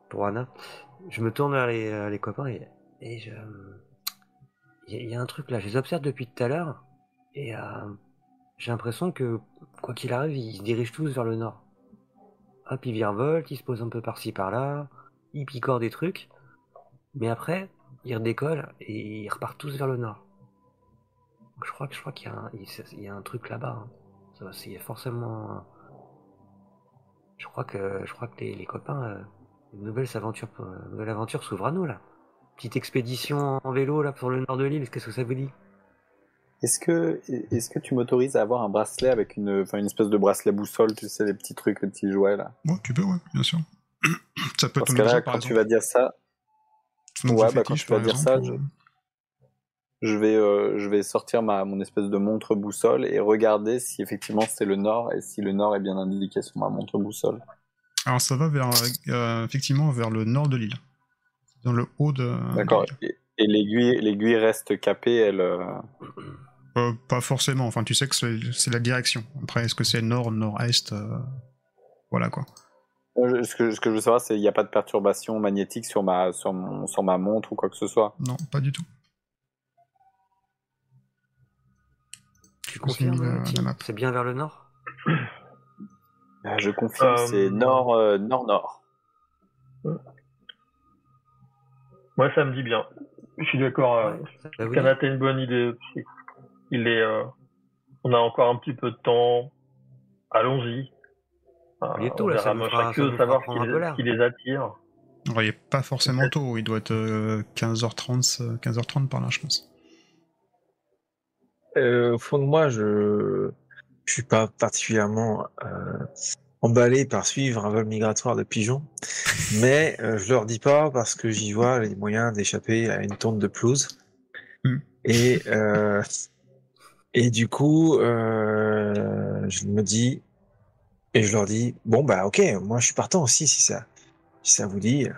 Pour Anna. Je me tourne vers les, copains et, je. Il y, a un truc là, je les observe depuis tout à l'heure et j'ai l'impression que, quoi qu'il arrive, ils se dirigent tous vers le nord. Hop, ils virevoltent, ils se posent un peu par-ci par-là, ils picorent des trucs, mais après, ils redécollent et ils repartent tous vers le nord. je crois je crois qu'il y, a un truc là-bas. Hein. C'est forcément. Je crois que je crois que les, copains, euh, une nouvelle aventure, une nouvelle aventure s'ouvre à nous là. Petite expédition en vélo là pour le nord de l'île. Qu'est-ce que ça vous dit? Est-ce que, est-ce que tu m'autorises à avoir un bracelet avec une, enfin une espèce de bracelet boussole, tu sais, les petits trucs, les petits jouets là? Ouais, tu peux, ouais, bien sûr. [CLEARS THROAT] ça peut Parce que là, quand tu vas dire ça, ouais, bah, quand tu vas dire ça, je, vais, euh, je vais sortir ma, mon espèce de montre boussole et regarder si effectivement c'est le nord et si le nord est bien indiqué sur ma montre boussole. Alors ça va vers, euh, effectivement vers le nord de l'île, dans le haut de. D'accord. Et, l'aiguille, l'aiguille reste capée, elle. Euh, euh, pas forcément. Enfin, tu sais que c'est la direction. Après, est-ce que c'est nord, nord-est euh, Voilà quoi. Ce que, ce que je veux savoir, c'est qu'il n'y a pas de perturbation magnétique sur ma, sur, mon, sur ma montre ou quoi que ce soit? Non, pas du tout. Tu confirmes C'est bien vers le nord? Je confirme, c'est nord, nord, nord. Moi, ça me dit bien. Je suis d'accord. Ouais, bah une bonne idée il est, euh, on a encore un petit peu de temps. Allons-y. il est tôt, là, ça fera, que savoir ce qui, les attire. il n'est pas forcément tôt, il doit être 15h30, euh, 15h30 euh, par là, je pense. au fond de moi, je je suis pas particulièrement emballé par suivre un vol migratoire de pigeons, [LAUGHS] mais je leur dis pas parce que j'y vois les moyens d'échapper à une tonte de pelouse. Hmm. Et et du coup, euh, je me dis, et je leur dis, bon bah ok, moi je suis partant aussi si ça, si ça vous dit.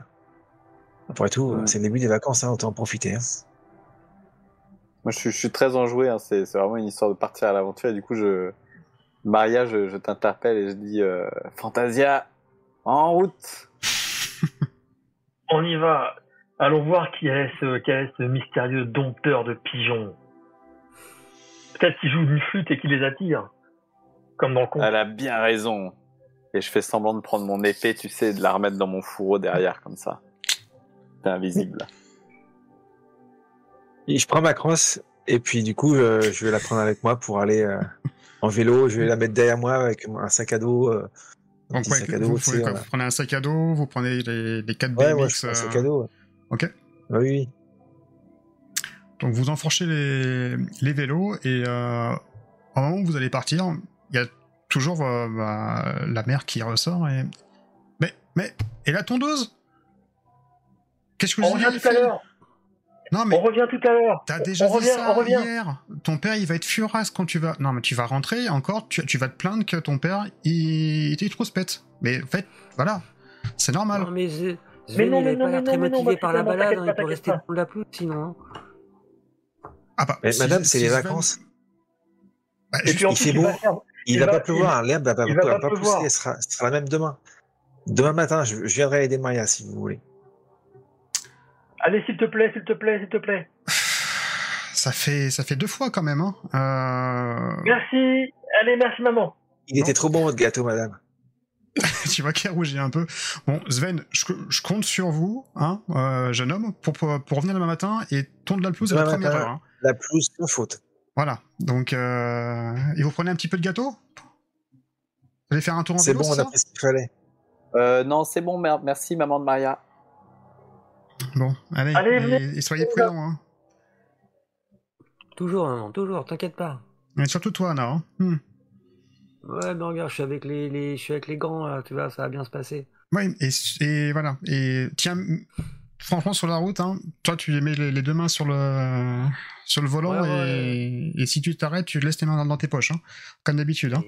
Après tout, c'est le début des vacances, hein, autant en profiter. Hein. Moi je suis, très enjoué, hein, c'est vraiment une histoire de partir à l'aventure. Et du coup, je, Maria, je, t'interpelle et je dis, euh, Fantasia, en route. [LAUGHS] On y va. Allons voir qui est ce, qui est ce mystérieux dompteur de pigeons. Peut-être qu'il joue une flûte et qu'il les attire. Comme dans le conte. Elle a bien raison. Et je fais semblant de prendre mon épée, tu sais, et de la remettre dans mon fourreau derrière, comme ça. C'est invisible. Et je prends ma crosse, et puis du coup, euh, je vais la prendre avec moi pour aller euh, [LAUGHS] en vélo. Je vais la mettre derrière moi avec un sac à dos. Euh, Donc, ouais, sac à dos, vous, prenez un sac à dos, vous prenez les, les 4 ouais, BMX. Ouais, un sac à dos. Ok. Ah oui, oui. Donc vous enfourchez les, les vélos et euh, au moment où vous allez partir, il y a toujours euh, bah, la mère qui ressort et mais mais et la tondeuse? Qu'est-ce que vous avez tout à l'heure non, mais on revient tout à l'heure. T'as déjà dit ça hier. Ton père, il va être furasse quand tu vas. Non, mais tu vas rentrer encore. Tu, tu vas te plaindre que ton père, il, était trop spète. Mais en fait, voilà, c'est normal. Non, mais, mais non, mais il non, pas très motivé par la balade. Hein, il peut rester pour la pluie, sinon. Ah bah, mais madame, c'est les vacances. Bah, et puis, il fait beau. Il, va, pas pleuvoir. L'herbe va, va, pas, pousser. Elle sera, sera, la même demain. Demain matin, je, viendrai aider Maya si vous voulez. Allez, s'il te plaît, s'il te plaît, s'il te plaît. [SIGHS] Ça fait, ça fait deux fois quand même. Hein. Euh... Merci. Allez, merci maman. Il était trop bon votre gâteau, madame. [LAUGHS] tu vois qu'il rougit un peu. Bon, Sven, je, compte sur vous, hein, euh, jeune homme, pour, pour, revenir demain matin et tondre la pelouse à la première heure. Hein la plus sans faute. Voilà. Donc, euh... et vous prenez un petit peu de gâteau? Vous allez faire un tour en C'est bon, on a pris ce qu'il fallait. Euh, non, c'est bon, merci, maman de Maria. Bon, allez, et, soyez prudents. Hein. Toujours, maman, toujours, t'inquiète pas. Mais surtout toi, Anna. Hein. Hmm. Ouais, mais regarde, je suis avec les, les, je suis avec les grands, là, tu vois, ça va bien se passer. Oui, et, et voilà. Et tiens, franchement, sur la route, hein, toi, tu mets les, deux mains sur le, sur le volant et, si tu t'arrêtes, tu laisses tes mains dans, tes poches, hein, comme d'habitude. Hein.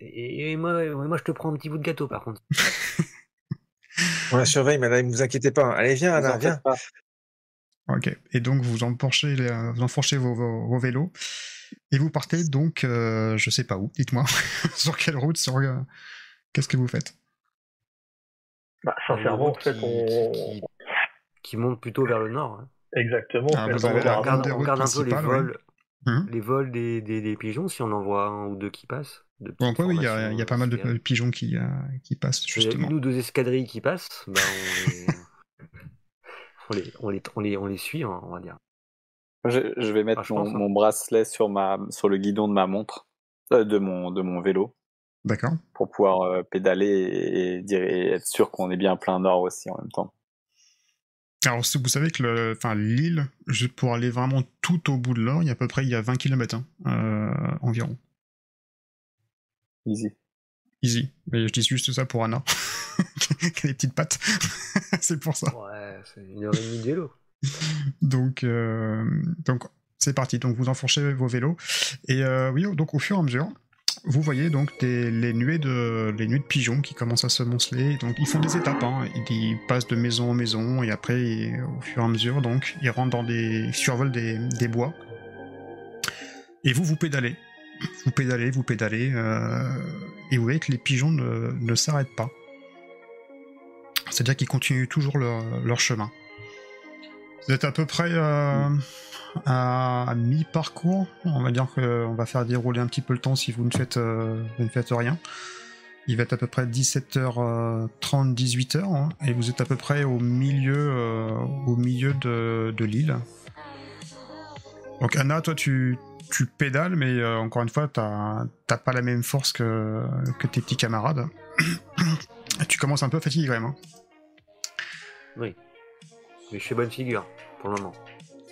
Et, moi, moi, je te prends un petit bout de gâteau, par contre. [LAUGHS] On la surveille, madame, ne vous inquiétez pas. Allez, viens, Anna, viens. Ok, et donc vous enfourchez, vous enfourchez vos, vos, vélos et vous partez donc, euh, je sais pas où, dites-moi, [LAUGHS] sur quelle route, sur, euh, Qu'est-ce que vous faites? Bah, Sincèrement, en fait, on... Qui, monte plutôt vers le nord. Hein. Exactement. Ah, on, regarde, un peu les vols, hum. les vols des, des, pigeons, si on en voit un ou deux qui passent. Bon, oui, il y, a, y a pas mal de pigeons qui, euh, qui passent, justement. Nous, deux escadrilles qui passent, bah, [LAUGHS] on, les, on, les, on, les, on les suit, on va dire. Je, je vais mettre mon, mon, bracelet sur, ma, sur le guidon de ma montre, euh, de, mon, de mon vélo. D'accord. Pour pouvoir euh, pédaler et, dire, et être sûr qu'on est bien plein nord aussi en même temps. Alors, vous savez que l'île, pour aller vraiment tout au bout de l'or, il y a à peu près il y a 20 km hein, euh, environ. Easy. Easy. Mais je dis juste ça pour Anna. [LAUGHS] qui a des petites pattes. [LAUGHS] c'est pour ça. Ouais, c'est une heure et demie de vélo. donc, euh, donc c'est parti. Donc, vous enfourchez vos vélos. Et euh, oui, donc au fur et à mesure, vous voyez donc les, nuées de, les nuées de pigeons qui commencent à se monceler. Donc ils font des étapes, hein. ils, passent de maison en maison et après, au fur et à mesure, donc ils rentrent dans des, ils survolent des, des bois. Et vous, vous pédalez, vous pédalez, vous pédalez, euh, et vous voyez que les pigeons ne, s'arrêtent pas. C'est-à-dire qu'ils continuent toujours leur, chemin. Vous êtes à peu près euh, à mi-parcours. On va dire qu'on va faire dérouler un petit peu le temps si vous ne faites, euh, rien. Il va être à peu près 17h30, 18h, hein, et vous êtes à peu près au milieu, de l'île. Donc Anna, toi tu, tu pédales, mais euh, encore une fois, t'as pas la même force que, que tes petits camarades. [COUGHS] tu commences un peu fatigué quand même. Hein. Oui. Mais je fais bonne figure, pour le moment.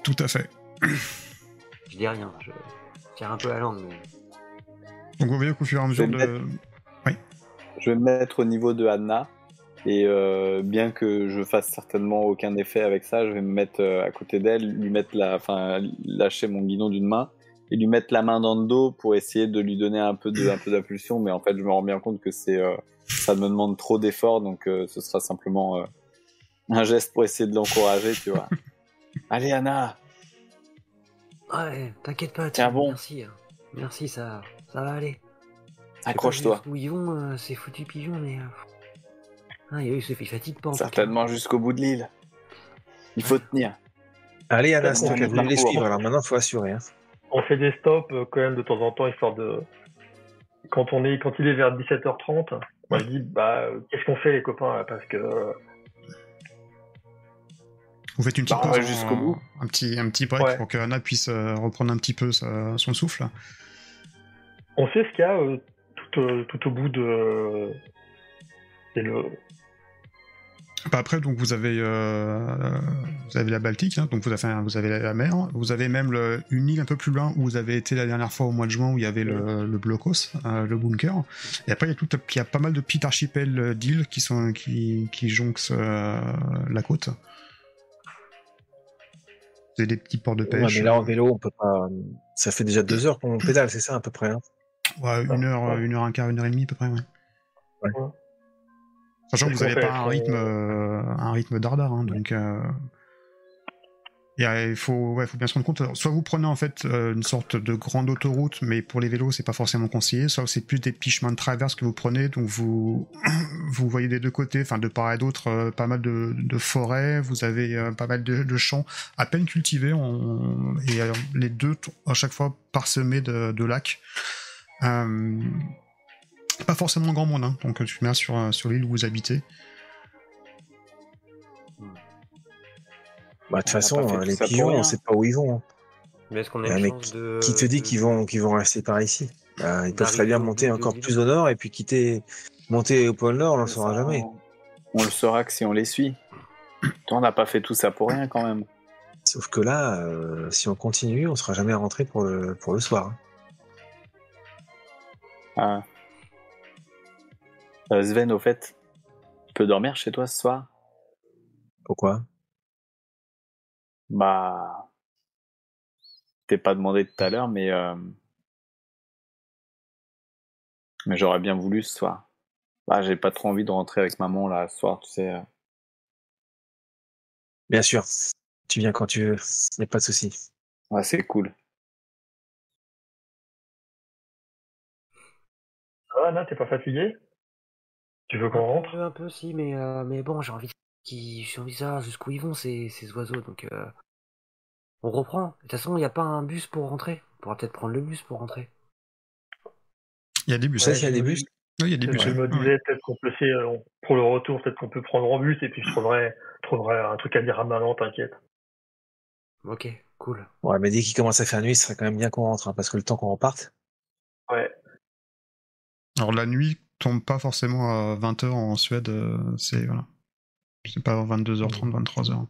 Tout à fait je dis rien, je tire un peu la langue. Mais... Donc vous voyez qu'au fur et à mesure de. Oui. Je vais me mettre au niveau de Anna. Et euh, bien que je fasse certainement aucun effet avec ça, je vais me mettre euh, à côté d'elle, lui mettre la, enfin, lâcher mon guidon d'une main et lui mettre la main dans le dos pour essayer de lui donner un peu de, un peu d'impulsion. Mais en fait, je me rends bien compte que c'est, euh, ça me demande trop d'efforts, donc ce sera simplement un geste pour essayer de l'encourager, tu vois. [LAUGHS] Allez, Anna, Ouais, t'inquiète pas. Tiens bon. Merci. Hein. Merci, ça, ça va aller. Accroche-toi. Où ils vont, euh, ces foutus pigeons, mais. Euh, ah, ils se fatigue pas. En Certainement jusqu'au bout de l'île. Il faut tenir. Allez, Anna, c'est vous les suivre. Alors maintenant, faut assurer. Hein. On fait des stops euh, quand même de temps en temps, histoire de. Quand on est, quand il est vers 17h30, on dit, bah, qu'est-ce qu'on fait les copains Parce que vous faites une petite bah, pause jusqu'au bout. Un petit, un petit break pour que Anna puisse euh, reprendre un petit peu son souffle. On sait ce qu'il y a euh, tout, euh, tout, au bout de. C'est le. Bah, après, donc vous avez, vous avez la Baltique, hein, donc vous avez, vous avez la mer, vous avez même une île un peu plus loin où vous avez été la dernière fois au mois de juin où il y avait le, le blocos, le bunker. Et après, il y a, tout, il y a pas mal de petits archipels d'îles qui, sont, qui, qui jonquent la côte des petits ports de pêche. mais là, en vélo, on peut pas. Ça fait déjà deux heures qu'on pédale, c'est ça à peu près. Hein? Ouais, une heure, une heure un quart, une heure et demie à peu près, ouais. Sachant que vous n'avez pas un rythme, euh, un rythme dardard, hein, donc. Euh, il faut, faut bien se rendre compte. Soit vous prenez en fait euh, une sorte de grande autoroute, mais pour les vélos c'est pas forcément conseillé. Soit c'est plus des petits chemins de traverse que vous prenez, donc vous [COUGHS] vous voyez des deux côtés, enfin de part et d'autre, pas mal de, forêts. Vous avez pas mal de, champs à peine cultivés, et les deux à chaque fois parsemés de, lacs. Pas forcément grand monde, hein, donc tu mets sur sur l'île où vous habitez. Bah, de toute façon, euh, les pigeons, on sait pas où ils vont. Hein. Mais est-ce qu'on a une chance de... Qui te dit qu'ils vont, qu'ils vont rester par ici bah, Ils peuvent très bien monter encore plus au nord et puis quitter, monter au pôle nord, on ne le saura jamais. On le saura que si on les suit. on n'a pas fait tout ça pour rien quand même. Sauf que là, euh, si on continue, on sera jamais rentré pour le, pour le soir. Hein. Ah. Euh, Sven, au fait, tu peux dormir chez toi ce soir? Pourquoi? Bah, t'es pas demandé tout à l'heure, mais euh, mais j'aurais bien voulu ce soir. Bah, j'ai pas trop envie de rentrer avec maman là ce soir, tu sais. Euh. Bien sûr, tu viens quand tu veux, y a pas de souci. Ouais, c'est cool. Ah, non, t'es pas fatigué Tu veux qu'on rentre? Un peu, si, mais, euh, mais bon, j'ai envie, qui, j'ai envie de savoir jusqu'où ils vont ces, ces oiseaux, donc euh, on reprend. De toute façon, il n'y a pas un bus pour rentrer. On pourra peut-être prendre le bus pour rentrer. Il y a des bus. Ça, il y a des bus. Oui, il y a des bus. Je me disais peut-être qu'on peut essayer, pour le retour, peut-être qu'on peut prendre en bus et puis je trouverai, trouverai un truc à dire à maman, t'inquiète. Ok, cool. Ouais, mais dès qu'il commence à faire nuit, ce serait quand même bien qu'on rentre, hein, parce que le temps qu'on reparte. Ouais. Alors la nuit tombe pas forcément à 20h en Suède, euh, c'est voilà. C'est pas 22h30, 23h.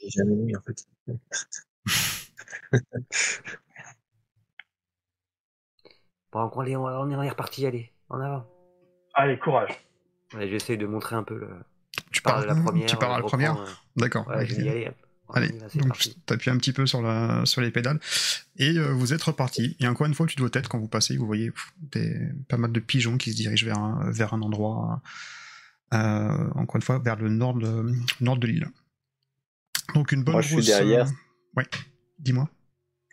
J'ai jamais nuit en fait. [LAUGHS] Bon, on est, on est reparti, allez, en avant. Allez, courage. Ouais, J'essaye de montrer un peu le. Tu Par pars, la première. tu pars à la première euh, D'accord. Ouais, ok. je vais y aller. Allez, donc t'appuies un petit peu sur, la, sur les pédales et euh, vous êtes reparti. Et encore une fois, tu dois tête quand vous passez, vous voyez pff, des, pas mal de pigeons qui se dirigent vers un, vers un endroit, euh, encore une fois, vers le nord de, nord de l'île. Donc une bonne Moi, je suis grosse, derrière. euh, Ouais, dis-moi.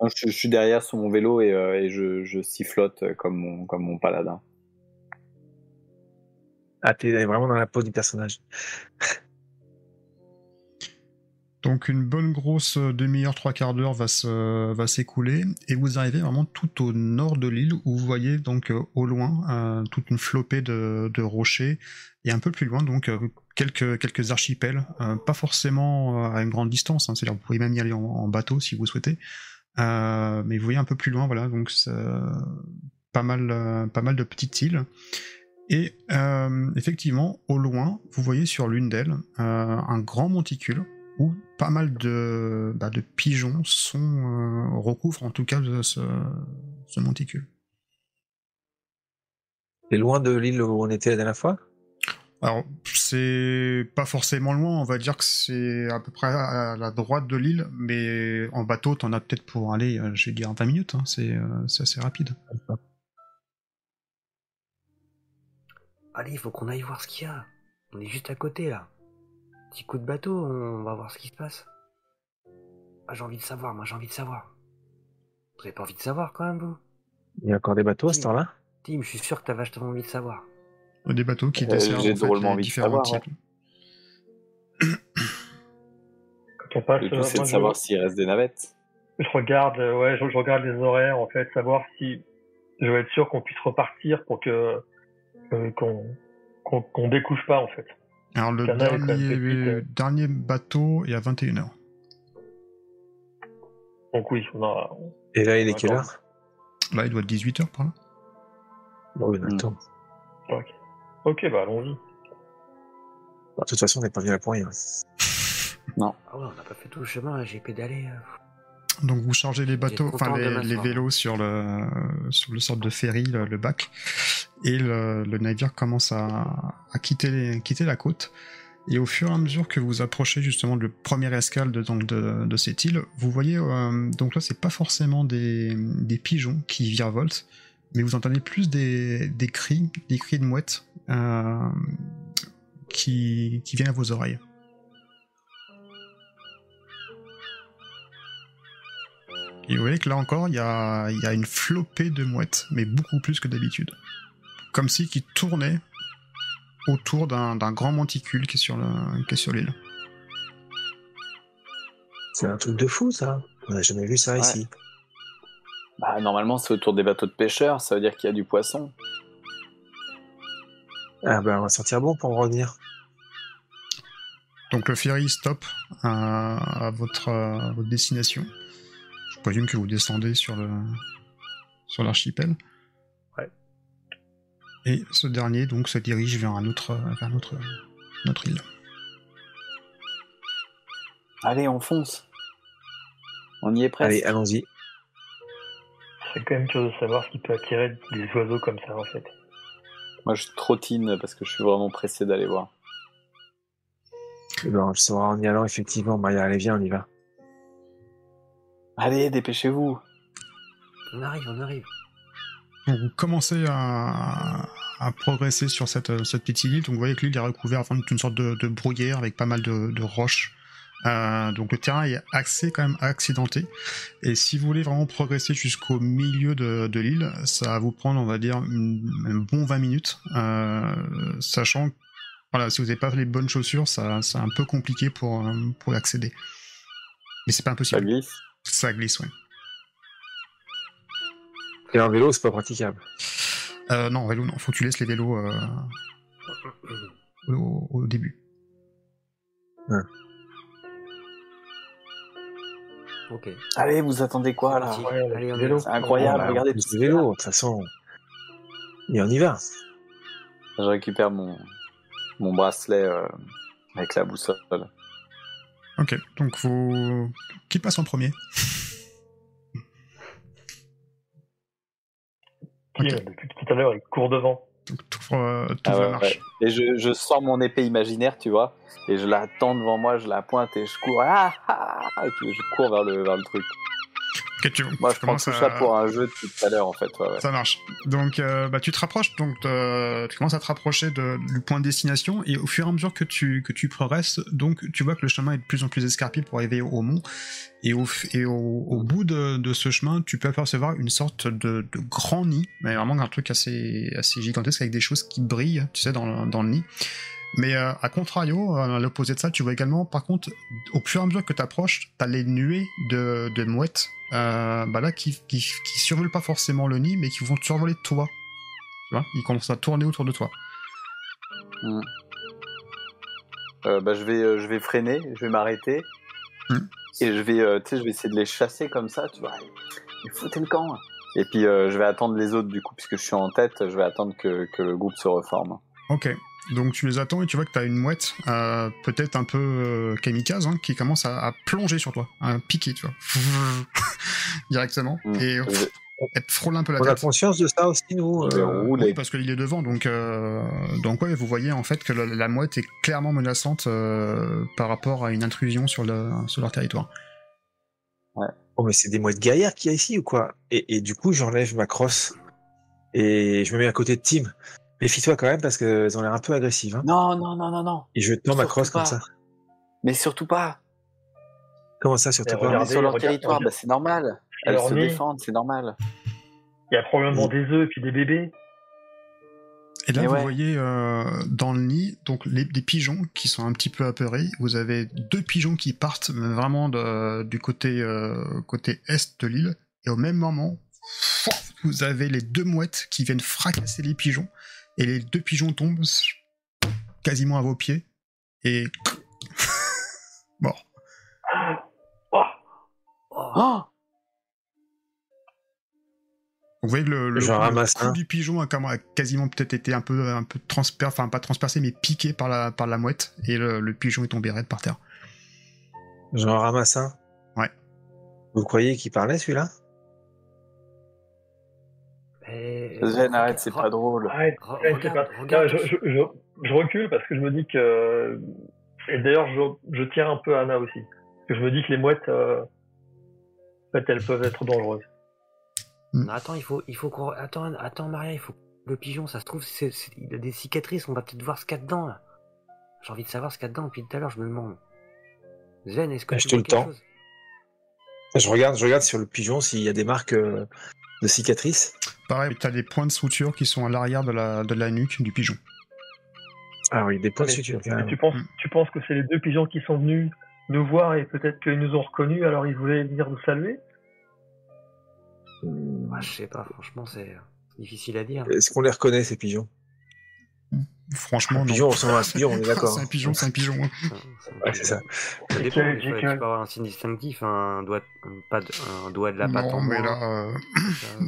Moi, Je, je suis derrière sur mon vélo et, euh, et je, je sifflote euh, comme mon, comme mon paladin. Ah, t'es vraiment dans la peau du personnage. [LAUGHS] Donc une bonne grosse euh, demi-heure, trois quarts d'heure va s'écouler. Et vous arrivez vraiment tout au nord de l'île où vous voyez donc euh, au loin euh, toute une flopée de, rochers. Et un peu plus loin donc quelques quelques archipels, pas forcément à une grande distance, hein, c'est-à-dire vous pouvez même y aller en, bateau si vous souhaitez, mais vous voyez un peu plus loin voilà donc pas mal de petites îles. Et effectivement, au loin, vous voyez sur l'une d'elles un grand monticule où pas mal de, bah, de pigeons sont euh, recouvrent en tout cas de ce, ce monticule. T'es loin de l'île où on était la dernière fois? Alors c'est pas forcément loin, on va dire que c'est à peu près à la droite de l'île, mais en bateau t'en as peut-être pour aller, euh, je vais dire 20 minutes, hein, c'est euh, c'est assez rapide. Allez, il faut qu'on aille voir ce qu'il y a. On est juste à côté là. Petit coup de bateau, on va voir ce qui se passe. Ah, j'ai envie de savoir, moi j'ai envie de savoir. Vous avez pas envie de savoir quand même, vous? Il y a encore des bateaux à ce temps-là? Tim, je suis sûr que t'as vachement envie de savoir. Des bateaux qui Euh, desservent fait, drôlement envie de différents savoir, types. [COUGHS] Quand on passe, Le euh, tout, c'est de je- savoir s'il reste des navettes. Je regarde, euh, ouais, je, je regarde les horaires en fait, savoir si je vais être sûr qu'on puisse repartir pour que euh, qu'on qu'on qu'on découche pas en fait. Alors le Canal dernier, euh. dernier bateau est à 21h. Donc oui, on a. Et là, il est quelle heure Là il doit être 18h par là. Bon, oui, Hmm. attends. Ok, ok, bah allons-y. De toute façon, on n'est pas venu là pour rien. Ah ouais, on n'a pas fait tout le chemin, j'ai pédalé. euh. Donc vous chargez les bateaux, enfin les, vélos sur le sur le sorte de ferry, le, le bac, et le, le navire commence à, à quitter la côte. Et au fur et à mesure que vous approchez justement le premier escale de, donc de, de cette île, vous voyez euh, donc là c'est pas forcément des, pigeons qui virevoltent, mais vous entendez plus des, cris, des cris de mouettes euh, qui, viennent à vos oreilles. Et vous voyez que là encore, il y y a une flopée de mouettes, mais beaucoup plus que d'habitude. Comme si qui tournaient autour d'un d'un grand monticule qui est sur le- qui est sur l'île. C'est un truc de fou, ça. On n'a jamais vu ça Ouais. ici. Bah, normalement, c'est autour des bateaux de pêcheurs, ça veut dire qu'il y a du poisson. Ah ben, on va sortir bon pour en revenir. Donc le ferry stop à, à votre, à votre destination. Je présume que vous descendez sur le sur l'archipel. Et ce dernier donc se dirige vers un autre vers une autre île. Allez, on fonce. On y est presque. Allez, allons-y. C'est quand même curieux de savoir ce qui peut attirer des oiseaux comme ça en fait. Moi, je trottine parce que je suis vraiment pressé d'aller voir. Eh ben, on le saura en y allant, effectivement. Maya, allez, viens, on y va. Allez, dépêchez-vous. On arrive, on arrive. Donc vous commencez à, à progresser sur cette, cette petite île. Donc vous voyez que l'île est recouverte d'une sorte de, de brouillère avec pas mal de, de roches. Euh, donc le terrain est assez quand même accidenté. Et si vous voulez vraiment progresser jusqu'au milieu de, de l'île, ça va vous prendre, on va dire, une- un bon 20 minutes, euh, sachant voilà, si vous n'avez pas les bonnes chaussures, ça, c'est un peu compliqué pour, euh, pour accéder. Mais c'est pas Ça impossible. glisse. Ça glisse, ouais. Et en vélo, c'est pas praticable. Euh, non, en vélo, non. Faut que tu laisses les vélos euh, au, au début. Ok. Allez, vous attendez quoi là. Ouais, Allez, y vélo. C'est incroyable, Bah, regardez on tout vélo, de toute façon. Et on y va. Je récupère mon, mon bracelet euh, avec la boussole. Ok, donc vous... Qui passe en premier? Depuis tout à l'heure, il court devant. Donc t'ouvres euh, Ah la ouais, marche. ouais. Et je, je sors mon épée imaginaire, tu vois, et je la tends devant moi, je la pointe et je cours. Ah, ah, et puis je cours vers le, vers le truc. Tu, Moi, je prends tout ça pour un jeu depuis tout à l'heure, en fait. Ouais, ouais. Ça marche. Donc, euh, bah, tu te rapproches, donc euh, tu commences à te rapprocher de- du point de destination, et au fur et à mesure que tu, que tu progresses, donc tu vois que le chemin est de plus en plus escarpé pour arriver au mont, et au, et au, au bout de, de ce chemin, tu peux apercevoir une sorte de, de grand nid, mais vraiment un truc assez, assez gigantesque avec des choses qui brillent, tu sais, dans, dans le nid. Mais euh, à contrario, à l'opposé de ça, tu vois également, par contre, au fur et à mesure que tu approches, tu as les nuées de, de mouettes euh, bah là, qui, qui, qui survolent pas forcément le nid, mais qui vont te survoler toi. Tu vois Ils commencent à tourner autour de toi. Mm. Euh, bah, je, vais, euh, je vais freiner, je vais m'arrêter. Mm. Et je vais, euh, je vais essayer de les chasser comme ça, tu vois. Et foutez le camp. Et puis, euh, je vais attendre les autres, du coup, puisque je suis en tête, je vais attendre que, que le groupe se reforme. Ok. Donc tu les attends et tu vois que tu as une mouette, euh, peut-être un peu euh, kamikaze, hein, qui commence à, à plonger sur toi, à piquer, tu vois. [LAUGHS] Directement. Et Je vais, elle te frôle un peu la On a tête. conscience de ça aussi, nous. euh. Oui, parce qu'il est devant, donc, euh, donc ouais, vous voyez en fait que la, la mouette est clairement menaçante euh, par rapport à une intrusion sur, le, sur leur territoire. Oh, mais c'est des mouettes guerrières qu'il y a ici ou quoi? Et, et du coup, j'enlève ma crosse et je me mets à côté de Tim. Méfie-toi quand même parce qu'elles ont l'air un peu agressives. Hein. Non, non, non, non, non. Et je tends ma crosse comme ça. Mais surtout pas. Comment ça, surtout pas? regardez, sur leur regarde- territoire, bah, c'est normal. Elles se défendent, c'est normal. Il y a probablement des œufs et puis des bébés. Et là, Mais vous ouais. voyez euh, dans le nid donc les, des pigeons qui sont un petit peu apeurés. Vous avez deux pigeons qui partent vraiment de- du côté, euh, côté est de l'île. Et au même moment, vous avez les deux mouettes qui viennent fracasser les pigeons. Et les deux pigeons tombent quasiment à vos pieds. Et. [LAUGHS] Mort. Oh, Vous voyez que le, le, le cou du pigeon a, quasiment peut-être été un peu, un peu transpercé, enfin pas transpercé, mais piqué par la, par la mouette. Et le, le pigeon est tombé raide par terre. J'en ramasse un. Ouais. Vous croyez qu'il parlait celui-là? Et- Zen, arrête, c'est pas drôle. arrête, re- regarde, pas- regarde. Non, je, je, je, je recule parce que je me dis que. Et d'ailleurs, je, je tiens un peu Anna aussi. Parce que je me dis que les mouettes, euh, en fait, elles peuvent être dangereuses. Non, attends, il faut, il faut qu'on. Attends, attends, Maria, il faut. Le pigeon, ça se trouve, il a des cicatrices. On va peut-être voir ce qu'il y a dedans là. J'ai envie de savoir ce qu'il y a dedans depuis tout à l'heure. Je me demande. Zen, est-ce que Ah, tu je te vois le quelque chose? Je regarde, je regarde sur le pigeon s'il y a des marques euh, de cicatrices. Pareil, t'as des points de suture qui sont à l'arrière de la, de la nuque du pigeon. Ah oui, des points de Mais- suture. tu, penses, Mm. tu penses que c'est les deux pigeons qui sont venus nous voir et peut-être qu'ils nous ont reconnus, alors ils voulaient venir nous saluer? Ah, Je sais pas, franchement, c'est c'est difficile à dire. Est-ce qu'on les reconnaît ces pigeons? Franchement, Un pigeon à un pigeon, on est [LAUGHS] d'accord. c'est un pigeon, c'est un pigeon. hein. Ouais, c'est ça. Ça dépend, tu peux avoir un signe distinctif, un doigt, un, pas de- un doigt de la patte non, en mais moins. là, euh,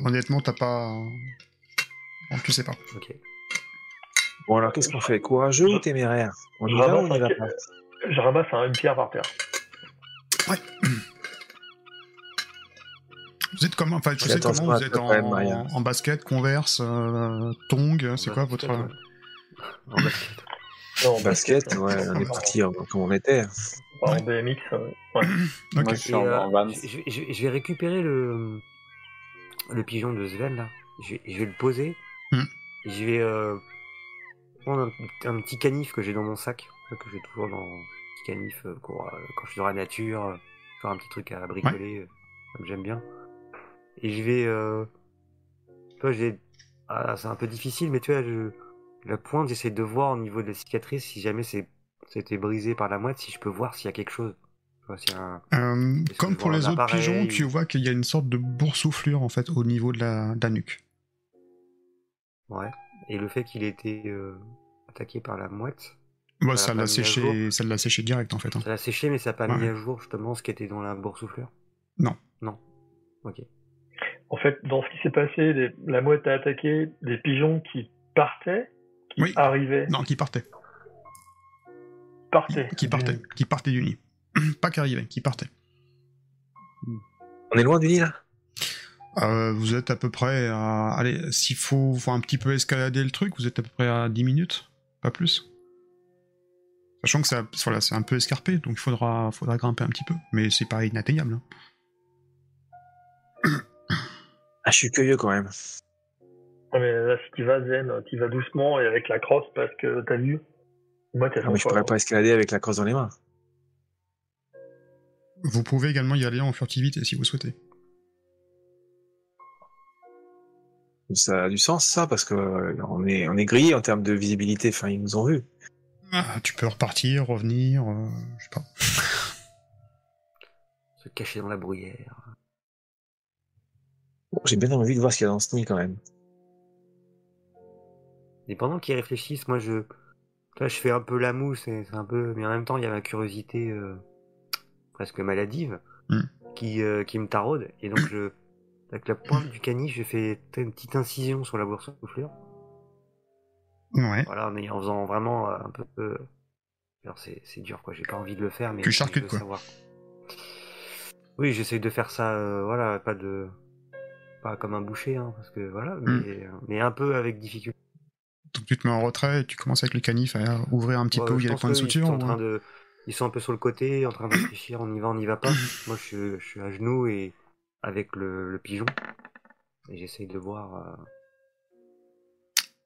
[CLEARS THROAT] honnêtement, t'as pas. Bon, tu sais pas. ok. Bon alors qu'est-ce qu'on fait? Courageux ou téméraire? On y Je va ou ramasse on y un va pi- pas Je ramasse un- une pierre par terre. Vous êtes comment Enfin, je sais comment vous êtes en, en basket, converse, euh, tong, c'est quoi votre. En basket. Non, En basket, ouais, on est parti en- comme on était. En Ouais. BMX, ouais. Ok. Moi, je suis Et, en, euh, en je, je- je- je vais récupérer le, le pigeon de Sven là. Je vais, je vais le poser. Hmm. Je vais euh, prendre un, un petit canif que j'ai dans mon sac, que j'ai toujours dans un petit canif euh, pour, euh, quand je suis dans la nature, faire un petit truc à bricoler, comme j'aime bien. Et je vais, euh, vois, j'ai, ah, c'est un peu difficile, mais tu vois, je, la pointe, j'essaie de voir au niveau de la cicatrice si jamais c'est c'était brisé par la mouette, si je peux voir s'il y a quelque chose. Euh, comme pour les autres pigeons, tu vois qu'il y a une sorte de boursouflure en fait au niveau de la, nuque. Ouais. Et le fait qu'il ait été euh, attaqué par la mouette. Bah, ça l'a séché, ça l'a séché direct en fait. Hein. Ça l'a séché, mais ça n'a pas mis à jour justement ce qui était dans la boursouflure. Non. Non. Ok. En fait, dans ce qui s'est passé, la mouette a attaqué des pigeons qui partaient, oui. Non, qui partaient. Partaient. Qui partaient. Qui partaient du nid. [CLEARS THROAT] pas qui arrivait, qui partait. On est loin du nid là? Euh, Vous êtes à peu près à. Allez, s'il faut, faut, un petit peu escalader le truc, vous êtes à peu près à 10 minutes, pas plus. Sachant que voilà, c'est un peu escarpé, donc il faudra, faudra grimper un petit peu. Mais c'est pas inatteignable. Hein. Ah, je suis curieux quand même. Mais là, si tu vas zen, tu vas doucement et avec la crosse parce que t'as vu. Moi, t'as ah, mais je pourrais pas escalader avec la crosse dans les mains. Vous pouvez également y aller en furtivité si vous souhaitez. Ça a du sens ça parce que euh, on est on est grillé en termes de visibilité. Enfin, ils nous ont vus. Ah, tu peux repartir, revenir, euh, je sais pas. [LAUGHS] Se cacher dans la bruyère. J'ai bien envie de voir ce qu'il y a dans ce nid quand même. Et pendant qu'ils réfléchissent, moi je, là, je fais un peu la mousse, c'est un peu, mais en même temps il y a ma curiosité. Euh, presque maladive mm. qui, euh, qui me taraude. Et donc, je, avec la pointe du canif, je fais une petite incision sur la boursouflure. Ouais. Voilà, mais en faisant vraiment euh, un peu. Euh, alors, c'est dur, quoi. J'ai pas envie de le faire, mais. Tu charcutes, quoi. Savoir. Oui, j'essaie de faire ça, voilà, pas de. Pas comme un boucher, hein, parce que voilà, mm. mais, mais un peu avec difficulté. Donc tu te mets en retrait et tu commences avec le canif à ouvrir un petit peu où il y a les points de suture. en train de, ils sont un peu sur le côté, en train de réfléchir, on y va, on n'y va pas. [COUGHS] Moi, je, suis à genoux et avec le, pigeon. Et j'essaye de voir. Euh,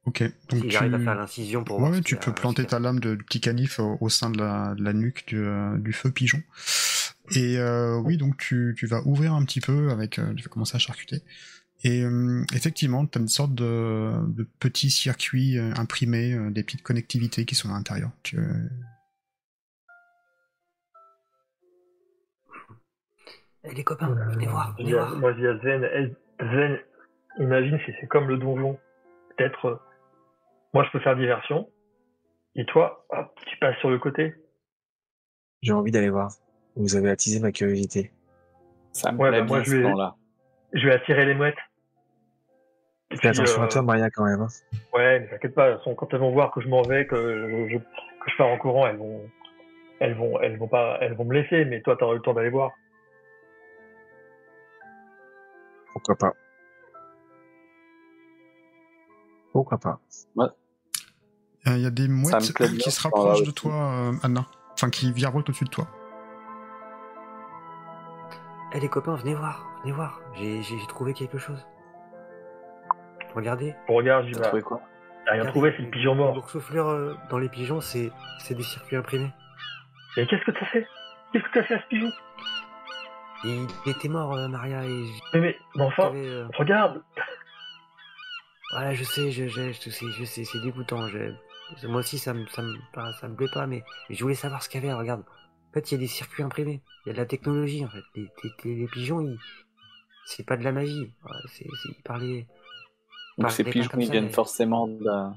ok. Donc si j'arrive à faire l'incision pour ouais, tu peux planter ta lame de petit canif au, sein de la, nuque euh, du, feu pigeon. Et euh, oui, donc tu, vas ouvrir un petit peu avec. tu vas commencer à charcuter. Et effectivement, tu as une sorte de, de petits circuits imprimés, des petites connectivités qui sont à l'intérieur. Tu, les copains, venez voir, venez voir. Moi, je dis à Zen, Zen, imagine si c'est comme le donjon. Peut-être, euh, moi, je peux faire diversion. Et toi, hop, tu passes sur le côté. J'ai envie d'aller voir. Vous avez attisé ma curiosité. Ça me ouais, bah, moi, je vais, là. je vais attirer les mouettes. Fais attention à euh, toi, Maria, quand même. Hein. Ouais, mais t'inquiète pas. Quand elles vont voir que je m'en vais, que je, que je pars en courant, elles vont, elles vont, elles vont pas, elles vont me laisser. Mais toi, t'auras eu le temps d'aller voir. Pourquoi pas Pourquoi pas Il y a des mouettes qui se rapprochent de toi, euh, Anna. Enfin, qui virevoltent au-dessus de toi. Eh les copains, venez voir, venez voir. J'ai trouvé quelque chose. Regardez. On regarde, j'ai trouvé quoi T'as rien trouvé, c'est le pigeon mort. Le souffleur euh, dans les pigeons, c'est des circuits imprimés. Et qu'est-ce que t'as fait? Qu'est-ce que t'as fait à ce pigeon? Il était mort, euh, Maria. Et... Mais, mais, enfin, euh, regarde Ouais, je sais, je, je, je sais, je sais, c'est dégoûtant. Je... Moi aussi, ça me, ça, me, ça me plaît pas, mais je voulais savoir ce qu'il y avait. Regarde, en fait, il y a des circuits imprimés. Il y a de la technologie, en fait. Les, les, pigeons, ils... c'est pas de la magie. C'est, ils parlaient. Donc ces pigeons, ils viennent forcément de...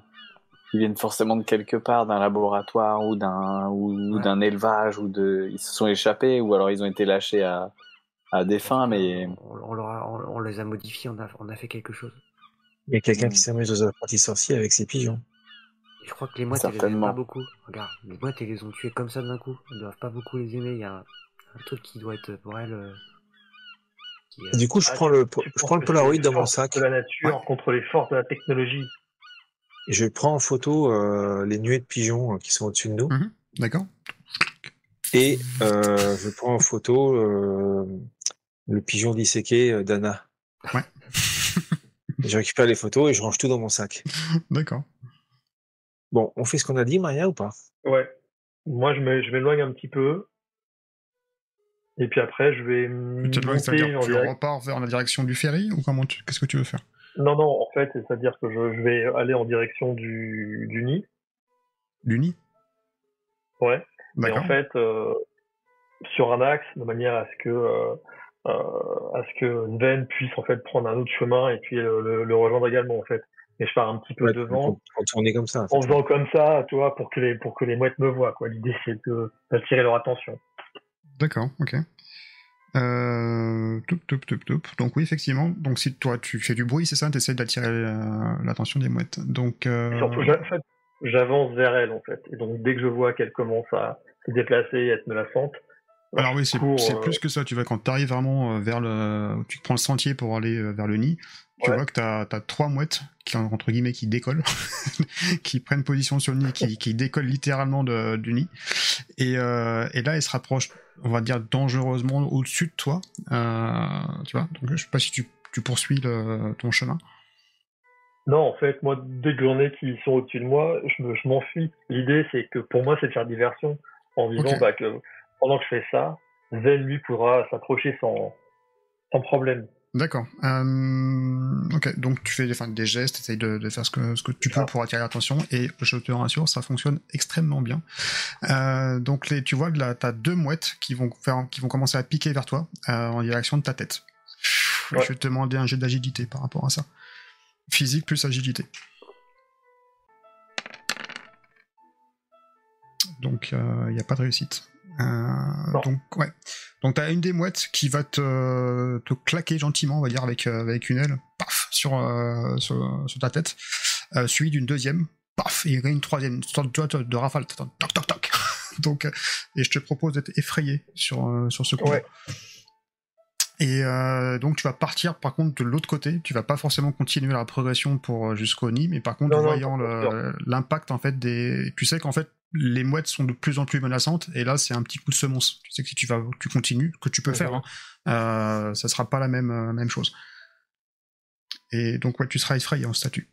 Ils viennent forcément de quelque part, d'un laboratoire ou d'un ou, d'un élevage ou de, ils se sont échappés ou alors ils ont été lâchés à, à des fins, mais. On, on, les a modifiés, on a, on a fait quelque chose. Il y a quelqu'un qui s'amuse aux apprentis sorciers avec ses pigeons. je crois que les mouettes, elles les pas beaucoup. Regarde, les mouettes, elles les ont tuées comme ça d'un coup. Elles doivent pas beaucoup les aimer. Il y a un, truc qui doit être pour elles. Euh, du coup, je prends le, je prends le Polaroid dans mon sac. De la nature contre les forces de la technologie. Et je prends en photo euh, les nuées de pigeons euh, qui sont au-dessus de nous. Mhm. D'accord. Et je prends en photo le pigeon disséqué euh, d'Anna. Ouais. [LAUGHS] je récupère les photos et je range tout dans mon sac. D'accord. Bon, on fait ce qu'on a dit, Maria, ou pas? Ouais. Moi, je m'éloigne un petit peu. Et puis après, je vais Tu monter en tu direct- repars vers la direction du ferry ou comment tu- qu'est-ce que tu veux faire? Non, non, en fait, c'est-à-dire que je, je vais aller en direction du, du nid. Du nid? Ouais. Et D'accord. en fait, euh, sur un axe, de manière à ce que euh, euh, à ce que Sven puisse en fait prendre un autre chemin et puis euh, le, le rejoindre également en fait. Et je pars un petit peu Ouais, devant on est comme ça. en faisant comme ça, tu vois, pour que les pour que les mouettes me voient quoi. L'idée c'est de d'attirer leur attention. D'accord, ok. Euh, toup, toup, toup. Donc oui, effectivement. Donc si toi tu fais du bruit, c'est ça, tu essaies d'attirer euh, l'attention des mouettes. Donc euh, en fait, j'avance vers elle en fait. Et donc dès que je vois qu'elle commence à se déplacer et être menaçante, alors oui, c'est euh, plus que ça. Tu vois quand tu arrives vraiment euh, vers le, tu prends le sentier pour aller euh, vers le nid. Tu Ouais. vois que t'as as trois mouettes qui entre guillemets qui décollent, [LAUGHS] qui prennent position sur le nid, qui, qui décollent littéralement de- du nid. Et, euh, et là, elles se rapprochent, on va dire dangereusement au-dessus de toi. Euh, tu vois. Donc je sais pas si tu, tu poursuis le- ton chemin. Non, en fait, moi, dès que j'en ai qui sont au-dessus de moi, je me- je m'enfuis. L'idée, c'est que pour moi, c'est de faire diversion en disant bah, que pendant que je fais ça, Zen, lui, pourra s'approcher sans, sans problème. D'accord. Euh, ok, donc tu fais enfin, des gestes, essayes de, de faire ce que, ce que tu peux Ah. pour attirer l'attention, et je te rassure, ça fonctionne extrêmement bien. Euh, donc les, tu vois que là, tu as deux mouettes qui vont, faire, qui vont commencer à piquer vers toi euh, en direction de ta tête. Ouais. Je vais te demander un jet d'agilité par rapport à ça. Physique plus agilité. Donc il n'y a pas de réussite. Euh, donc ouais. Donc t'as une des mouettes qui va te, te claquer gentiment, on va dire, avec, euh, avec une aile, paf, sur, euh, sur, sur ta tête, euh, suivi d'une deuxième, paf, et une troisième, une sorte de, de rafale, toc toc toc. [LAUGHS] Donc, et je te propose d'être effrayé sur, sur ce coup. Ouais. Et euh, donc tu vas partir par contre de l'autre côté, tu vas pas forcément continuer la progression pour euh, jusqu'au nid, mais par contre Non, voyant l'impact en fait des, tu sais qu'en fait les mouettes sont de plus en plus menaçantes et là c'est un petit coup de semonce. Tu sais que si tu vas, tu continues, que tu peux faire, hein, euh, ça sera pas la même même chose. Et donc ouais, tu seras effrayé en statut.